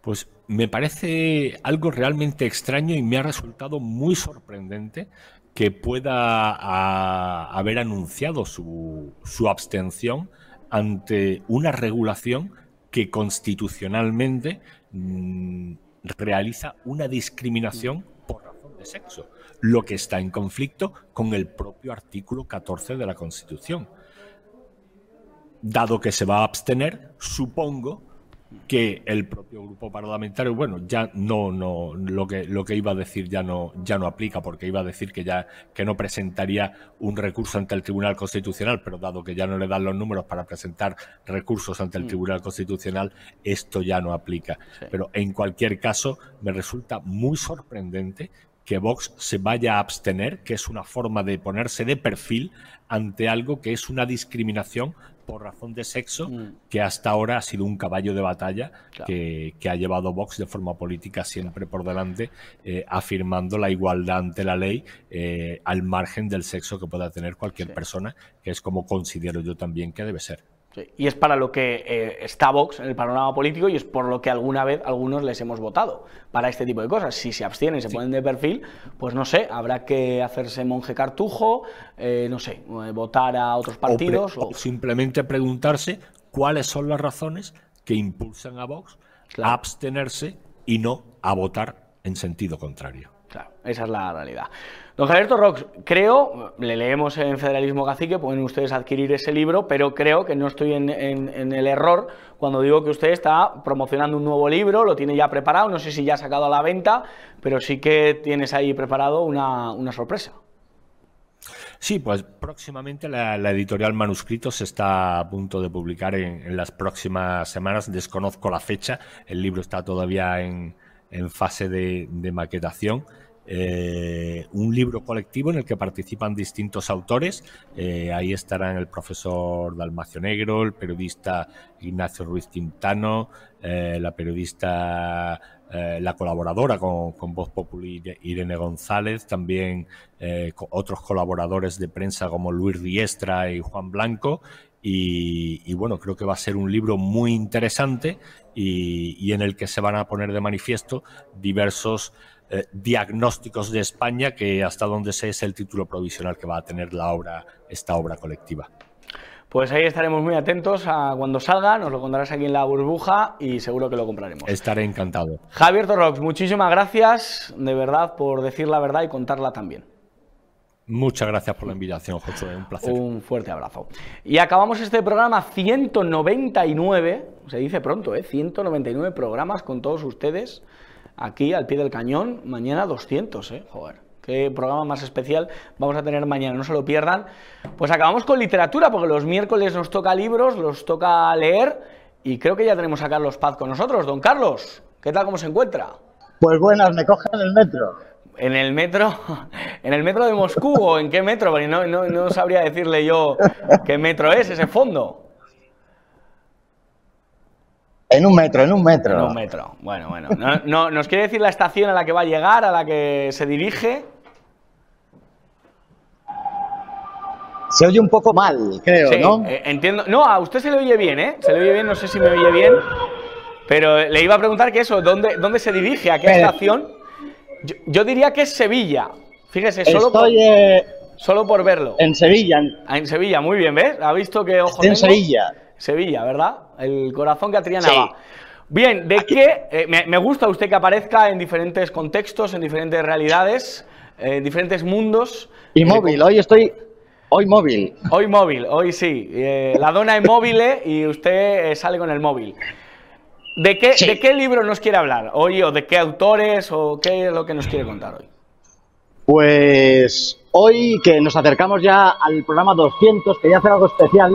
Pues me parece algo realmente extraño y me ha resultado muy sorprendente que pueda haber anunciado su, su abstención ante una regulación que constitucionalmente mm, realiza una discriminación por razón de sexo lo que está en conflicto con el propio artículo 14 de la Constitución. Dado que se va a abstener, supongo que el propio grupo parlamentario, bueno, ya no, no, lo que, lo que iba a decir ya no, ya no aplica, porque iba a decir que ya, que no presentaría un recurso ante el Tribunal Constitucional, pero dado que ya no le dan los números para presentar recursos ante el mm. Tribunal Constitucional, esto ya no aplica. Pero en cualquier caso, me resulta muy sorprendente que Vox se vaya a abstener, que es una forma de ponerse de perfil ante algo que es una discriminación por razón de sexo, mm. que hasta ahora ha sido un caballo de batalla que, ha llevado Vox de forma política siempre por delante, eh, afirmando la igualdad ante la ley eh, al margen del sexo que pueda tener cualquier persona, que es como considero yo también que debe ser. Y es para lo que eh, está Vox en el panorama político y es por lo que alguna vez algunos les hemos votado, para este tipo de cosas. Si se abstienen y se ponen de perfil, pues no sé, habrá que hacerse monje cartujo, eh, no sé, eh, votar a otros partidos. O, simplemente preguntarse cuáles son las razones que impulsan a Vox a abstenerse y no a votar en sentido contrario. Claro, esa es la realidad. Don Javier Rox, creo, le leemos en Federalismo Cacique, pueden ustedes adquirir ese libro, pero creo que no estoy en, el error cuando digo que usted está promocionando un nuevo libro, lo tiene ya preparado, no sé si ya ha sacado a la venta, pero sí que tienes ahí preparado una, sorpresa. Sí, pues próximamente la, editorial Manuscritos está a punto de publicar en, las próximas semanas. Desconozco la fecha, el libro está todavía en, fase de maquetación eh, un libro colectivo en el que participan distintos autores. Eh, ahí estarán el profesor Dalmacio Negro, el periodista Ignacio Ruiz Quintano, eh, la periodista, la colaboradora con, Voz Populi Irene González, también otros colaboradores de prensa como Luis Riestra y Juan Blanco. Y, bueno, creo que va a ser un libro muy interesante y en el que se van a poner de manifiesto diversos eh, diagnósticos de España, que hasta donde sé es el título provisional que va a tener la obra, esta obra colectiva. Pues ahí estaremos muy atentos a cuando salga, nos lo contarás aquí en la burbuja y seguro que lo compraremos. Estaré encantado. Javier Torrox, muchísimas gracias de verdad por decir la verdad y contarla también. Muchas gracias por la invitación, Josué. Un placer. Un fuerte abrazo. Y acabamos este programa 199, se dice pronto, ¿eh? 199 programas con todos ustedes aquí al pie del cañón, mañana 200, ¿eh? Joder, qué programa más especial vamos a tener mañana, no se lo pierdan. Pues acabamos con literatura, porque los miércoles nos toca libros, los toca leer, y creo que ya tenemos a Carlos Paz con nosotros. Don Carlos, ¿qué tal, cómo se encuentra? Pues buenas, me cogen el metro. ¿En el metro? ¿En el metro de Moscú o en qué metro? Porque no, no sabría decirle yo qué metro es ese fondo. En un metro, en un metro. En un metro. Bueno, bueno. No, no- ¿Nos quiere decir la estación a la que va a llegar, a la que se dirige? Se oye un poco mal, creo, Sí, ¿no? eh, entiendo. No, a usted se le oye bien, ¿eh? Se le oye bien, no sé si me oye bien. Pero le iba a preguntar que eso, ¿dónde, dónde se dirige? ¿A qué Pero- estación? Yo, yo diría que es Sevilla. Fíjese, solo, por, eh, solo por verlo. en Sevilla. Ah, En Sevilla, muy bien, ¿ves? ¿Ha visto qué ojo Estoy en? Sevilla. Sevilla, ¿verdad? El corazón que Atriana Sí. va. Bien, ¿de qué? eh, me, me gusta usted que aparezca en diferentes contextos, en diferentes realidades, eh, en diferentes mundos. Y Eh, móvil, hoy estoy. Hoy móvil. Hoy móvil, hoy sí. Eh, la dona es móvil y usted eh, sale con el móvil. ¿De qué, Sí. ¿De qué libro nos quiere hablar hoy o de qué autores o qué es lo que nos quiere contar hoy? Pues hoy que nos acercamos ya al programa 200, quería hacer algo especial,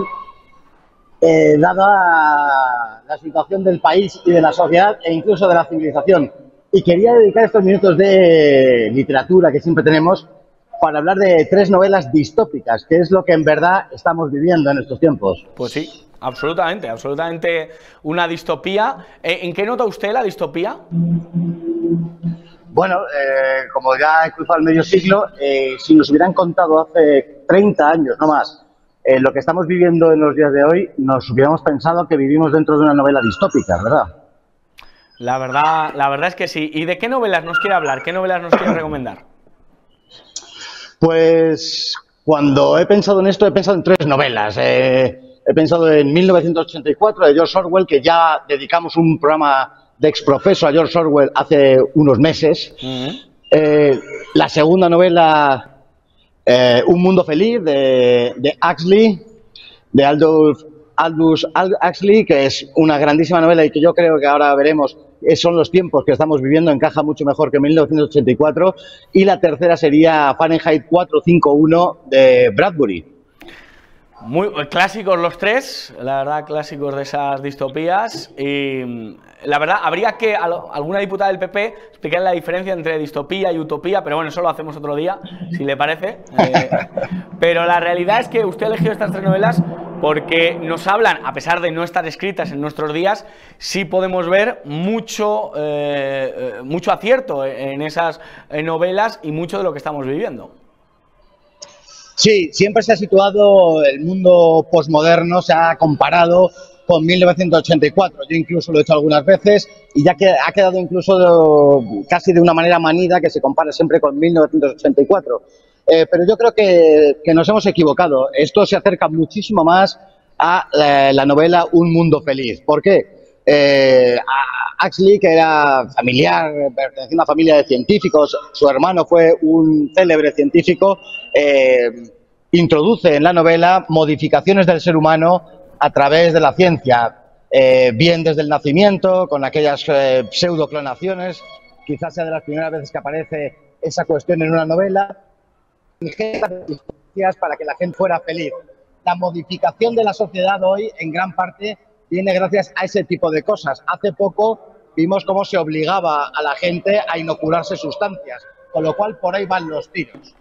eh, dada la situación del país y de la sociedad e incluso de la civilización. Y quería dedicar estos minutos de literatura que siempre tenemos para hablar de tres novelas distópicas, que es lo que en verdad estamos viviendo en estos tiempos. Pues sí, absolutamente, absolutamente una distopía. Eh, ¿En qué nota usted la distopía? Bueno, eh, como ya he cruzado el medio siglo, eh, si nos hubieran contado hace 30 años, no más, eh, lo que estamos viviendo en los días de hoy, nos hubiéramos pensado que vivimos dentro de una novela distópica, ¿verdad? La verdad, la verdad es que sí. ¿Y de qué novelas nos quiere hablar? ¿Qué novelas nos quiere recomendar? Pues cuando he pensado en esto, he pensado en tres novelas. Eh, he pensado en 1984 de George Orwell, que ya dedicamos un programa de exprofeso a George Orwell hace unos meses. Eh, la segunda novela, eh, Un mundo feliz, de, de Huxley, de Aldous, Aldous Al- Huxley, que es una grandísima novela y que yo creo que ahora veremos eh, son los tiempos que estamos viviendo, encaja mucho mejor que 1984. Y la tercera sería Fahrenheit 451 de Bradbury. Muy clásicos los tres, la verdad, clásicos de esas distopías. Y mm, la verdad, habría que a alguna diputada del PP explicar la diferencia entre distopía y utopía, pero bueno, eso lo hacemos otro día, si le parece. Eh, pero la realidad es que usted ha elegido estas tres novelas porque nos hablan, a pesar de no estar escritas en nuestros días, sí podemos ver mucho, eh, eh, mucho acierto en esas novelas y mucho de lo que estamos viviendo. Sí, siempre se ha situado el mundo posmoderno, se ha comparado con 1984. Yo incluso lo he hecho algunas veces y ya que ha quedado incluso casi de una manera manida que se compara siempre con 1984. Eh, pero yo creo que, que nos hemos equivocado. Esto se acerca muchísimo más a la, la novela Un mundo feliz. ¿Por qué? Eh, a Huxley, que era familiar, pertenecía a una familia de científicos, su hermano fue un célebre científico, eh, introduce en la novela modificaciones del ser humano a través de la ciencia, eh, bien desde el nacimiento, con aquellas eh, pseudoclonaciones, quizás sea de las primeras veces que aparece esa cuestión en una novela, para que la gente fuera feliz. La modificación de la sociedad hoy, en gran parte, viene gracias a ese tipo de cosas. Hace poco vimos cómo se obligaba a la gente a inocularse sustancias, con lo cual por ahí van los tiros.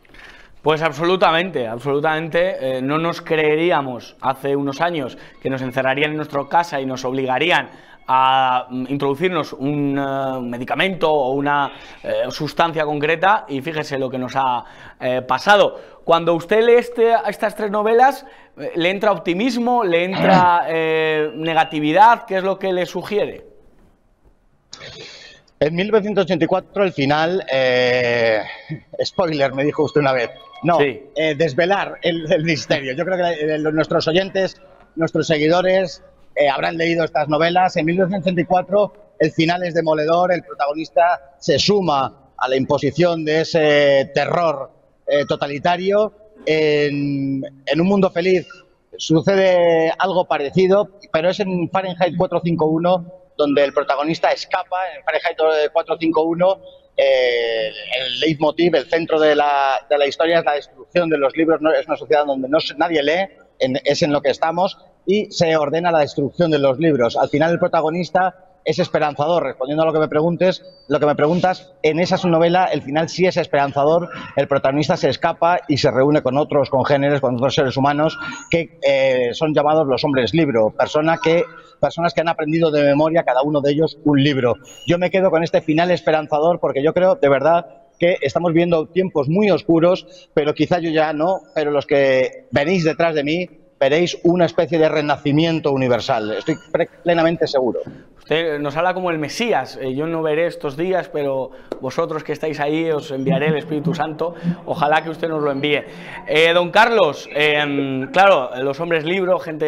Pues absolutamente, absolutamente. eh, no nos creeríamos hace unos años que nos encerrarían en nuestra casa y nos obligarían a mm, introducirnos un eh, medicamento o una eh, sustancia concreta y fíjese lo que nos ha pasado. Cuando usted lee este- estas tres novelas, ¿le entra optimismo, le entra eh, negatividad? ¿Qué es lo que le sugiere? En 1984 el final, eh, spoiler, me dijo usted una vez. No, Sí. eh, desvelar el, el misterio. Yo creo que nuestros oyentes, nuestros seguidores eh, habrán leído estas novelas. En 1984 el final es demoledor, el protagonista se suma a la imposición de ese terror totalitario. En, en un mundo feliz sucede algo parecido, pero es en Fahrenheit 451 donde el protagonista escapa. En Fahrenheit 451 eh, el leitmotiv, el centro de la, de la historia es la destrucción de los libros. No, es una sociedad donde nadie lee, es en lo que estamos, y se ordena la destrucción de los libros. Al final el protagonista es esperanzador. Respondiendo a lo que me preguntes, lo que me preguntas, en esa novela el final sí es esperanzador. El protagonista se escapa y se reúne con otros congéneres, con otros seres humanos que eh, son llamados los hombres libro, que, personas que han aprendido de memoria cada uno de ellos un libro. Yo me quedo con este final esperanzador porque yo creo de verdad que estamos viendo tiempos muy oscuros, pero quizá yo ya no, pero los que venís detrás de mí veréis una especie de renacimiento universal. Estoy plenamente seguro. Usted nos habla como el Mesías. Eh, yo no veré estos días, pero vosotros que estáis ahí os enviaré el Espíritu Santo. Ojalá que usted nos lo envíe. Eh, don Carlos, em, claro, los hombres libres, gente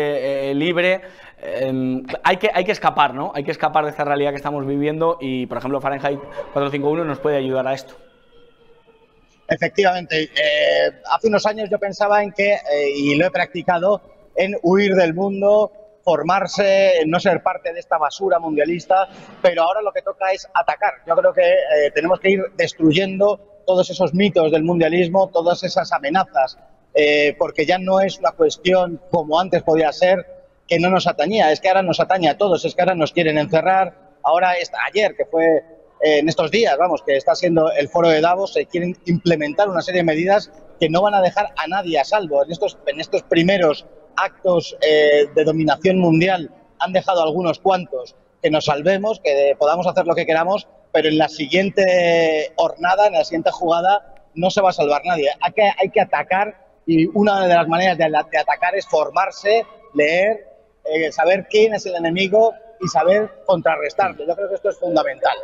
eh, libre, em, hay, que, hay que escapar, ¿no? Hay que escapar de esta realidad que estamos viviendo y, por ejemplo, Fahrenheit 451 nos puede ayudar a esto. Efectivamente, eh, hace unos años yo pensaba en que, y lo he practicado, en huir del mundo, formarse, no ser parte de esta basura mundialista, pero ahora lo que toca es atacar. Yo creo que eh, tenemos que ir destruyendo todos esos mitos del mundialismo, todas esas amenazas, porque ya no es una cuestión como antes podía ser, que no nos atañía, es que ahora nos atañe a todos, es que ahora nos quieren encerrar, ahora, ayer que fue en estos días, vamos, que está siendo el foro de Davos, se quieren implementar una serie de medidas que no van a dejar a nadie a salvo. En estos, en estos primeros actos eh, de dominación mundial han dejado algunos cuantos que nos salvemos, que podamos hacer lo que queramos, pero en la siguiente jornada, en la siguiente jugada, no se va a salvar nadie. Hay que, hay que atacar y una de las maneras de, atacar es formarse, leer, eh, saber quién es el enemigo y saber contrarrestarlo. Yo creo que esto es fundamental.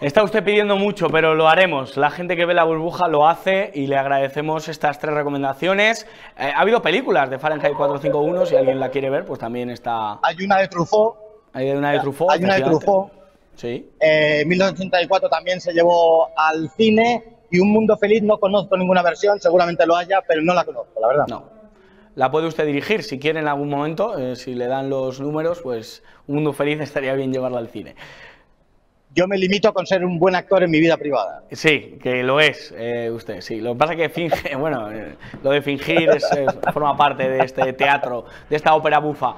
Está usted pidiendo mucho, pero lo haremos. La gente que ve la burbuja lo hace y le agradecemos estas tres recomendaciones. Eh, ha habido películas de Fahrenheit 451, si alguien la quiere ver, pues también está... Hay una de Truffaut. Hay una de Truffaut. Hay una de Truffaut. Sí. Eh, 1984 también se llevó al cine y Un Mundo Feliz no conozco ninguna versión, seguramente lo haya, pero no la conozco, la verdad. No la puede usted dirigir si quiere en algún momento, eh, si le dan los números, pues Un Mundo Feliz estaría bien llevarla al cine. Yo me limito con ser un buen actor en mi vida privada. Sí, que lo es eh, usted, sí. Lo que pasa es que finge, bueno, eh, lo de fingir forma parte de este teatro, de esta ópera bufa.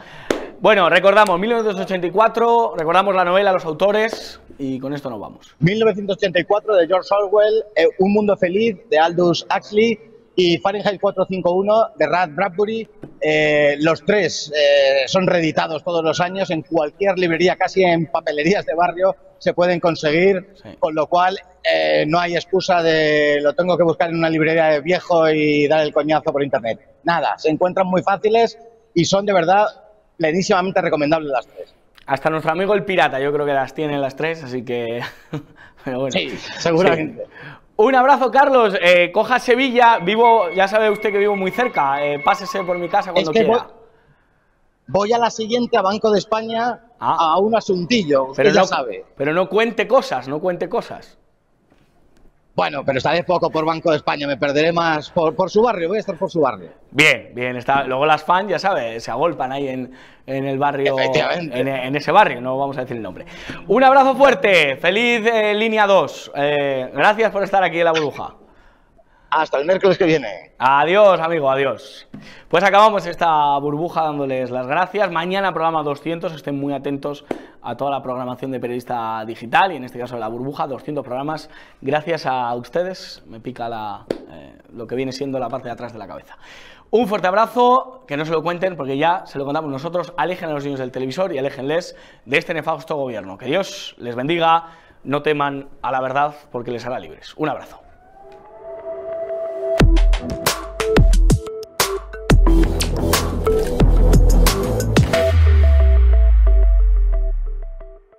Bueno, recordamos 1984, recordamos la novela, los autores y con esto nos vamos. 1984 de George Orwell, Un Mundo Feliz de Aldous Huxley, y Fahrenheit 451 de Rad Bradbury. Eh, los tres eh, son reeditados todos los años en cualquier librería, casi en papelerías de barrio se pueden conseguir, con lo cual eh, no hay excusa de lo tengo que buscar en una librería de viejo y dar el coñazo por internet. Nada, se encuentran muy fáciles y son de verdad plenísimamente recomendables las tres. Hasta nuestro amigo el pirata, yo creo que las tiene las tres, así que. Sí, seguramente. Un abrazo, Carlos. Eh, coja Sevilla. Vivo, ya sabe usted que vivo muy cerca. Eh, pásese por mi casa cuando quiera. Voy, a la siguiente a Banco de España ah. a un asuntillo. Usted pero ya sabe. Pero no cuente cosas, no cuente cosas. Bueno, pero estaré poco por Banco de España, me perderé más por, su barrio, voy a estar por su barrio. Bien, bien, está, luego las fans, ya sabes, se agolpan ahí en, el barrio, en, ese barrio, no vamos a decir el nombre. Un abrazo fuerte, feliz eh, línea 2, eh, gracias por estar aquí en la burbuja. Hasta el miércoles que viene. Adiós, amigo, adiós. Pues acabamos esta burbuja dándoles las gracias. Mañana programa 200, estén muy atentos a toda la programación de periodista digital y en este caso la burbuja, 200 programas. Gracias a ustedes, me pica la, eh, lo que viene siendo la parte de atrás de la cabeza. Un fuerte abrazo, que no se lo cuenten porque ya se lo contamos nosotros. Alejen a los niños del televisor y aléjenles de este nefasto gobierno. Que Dios les bendiga, no teman a la verdad porque les hará libres. Un abrazo.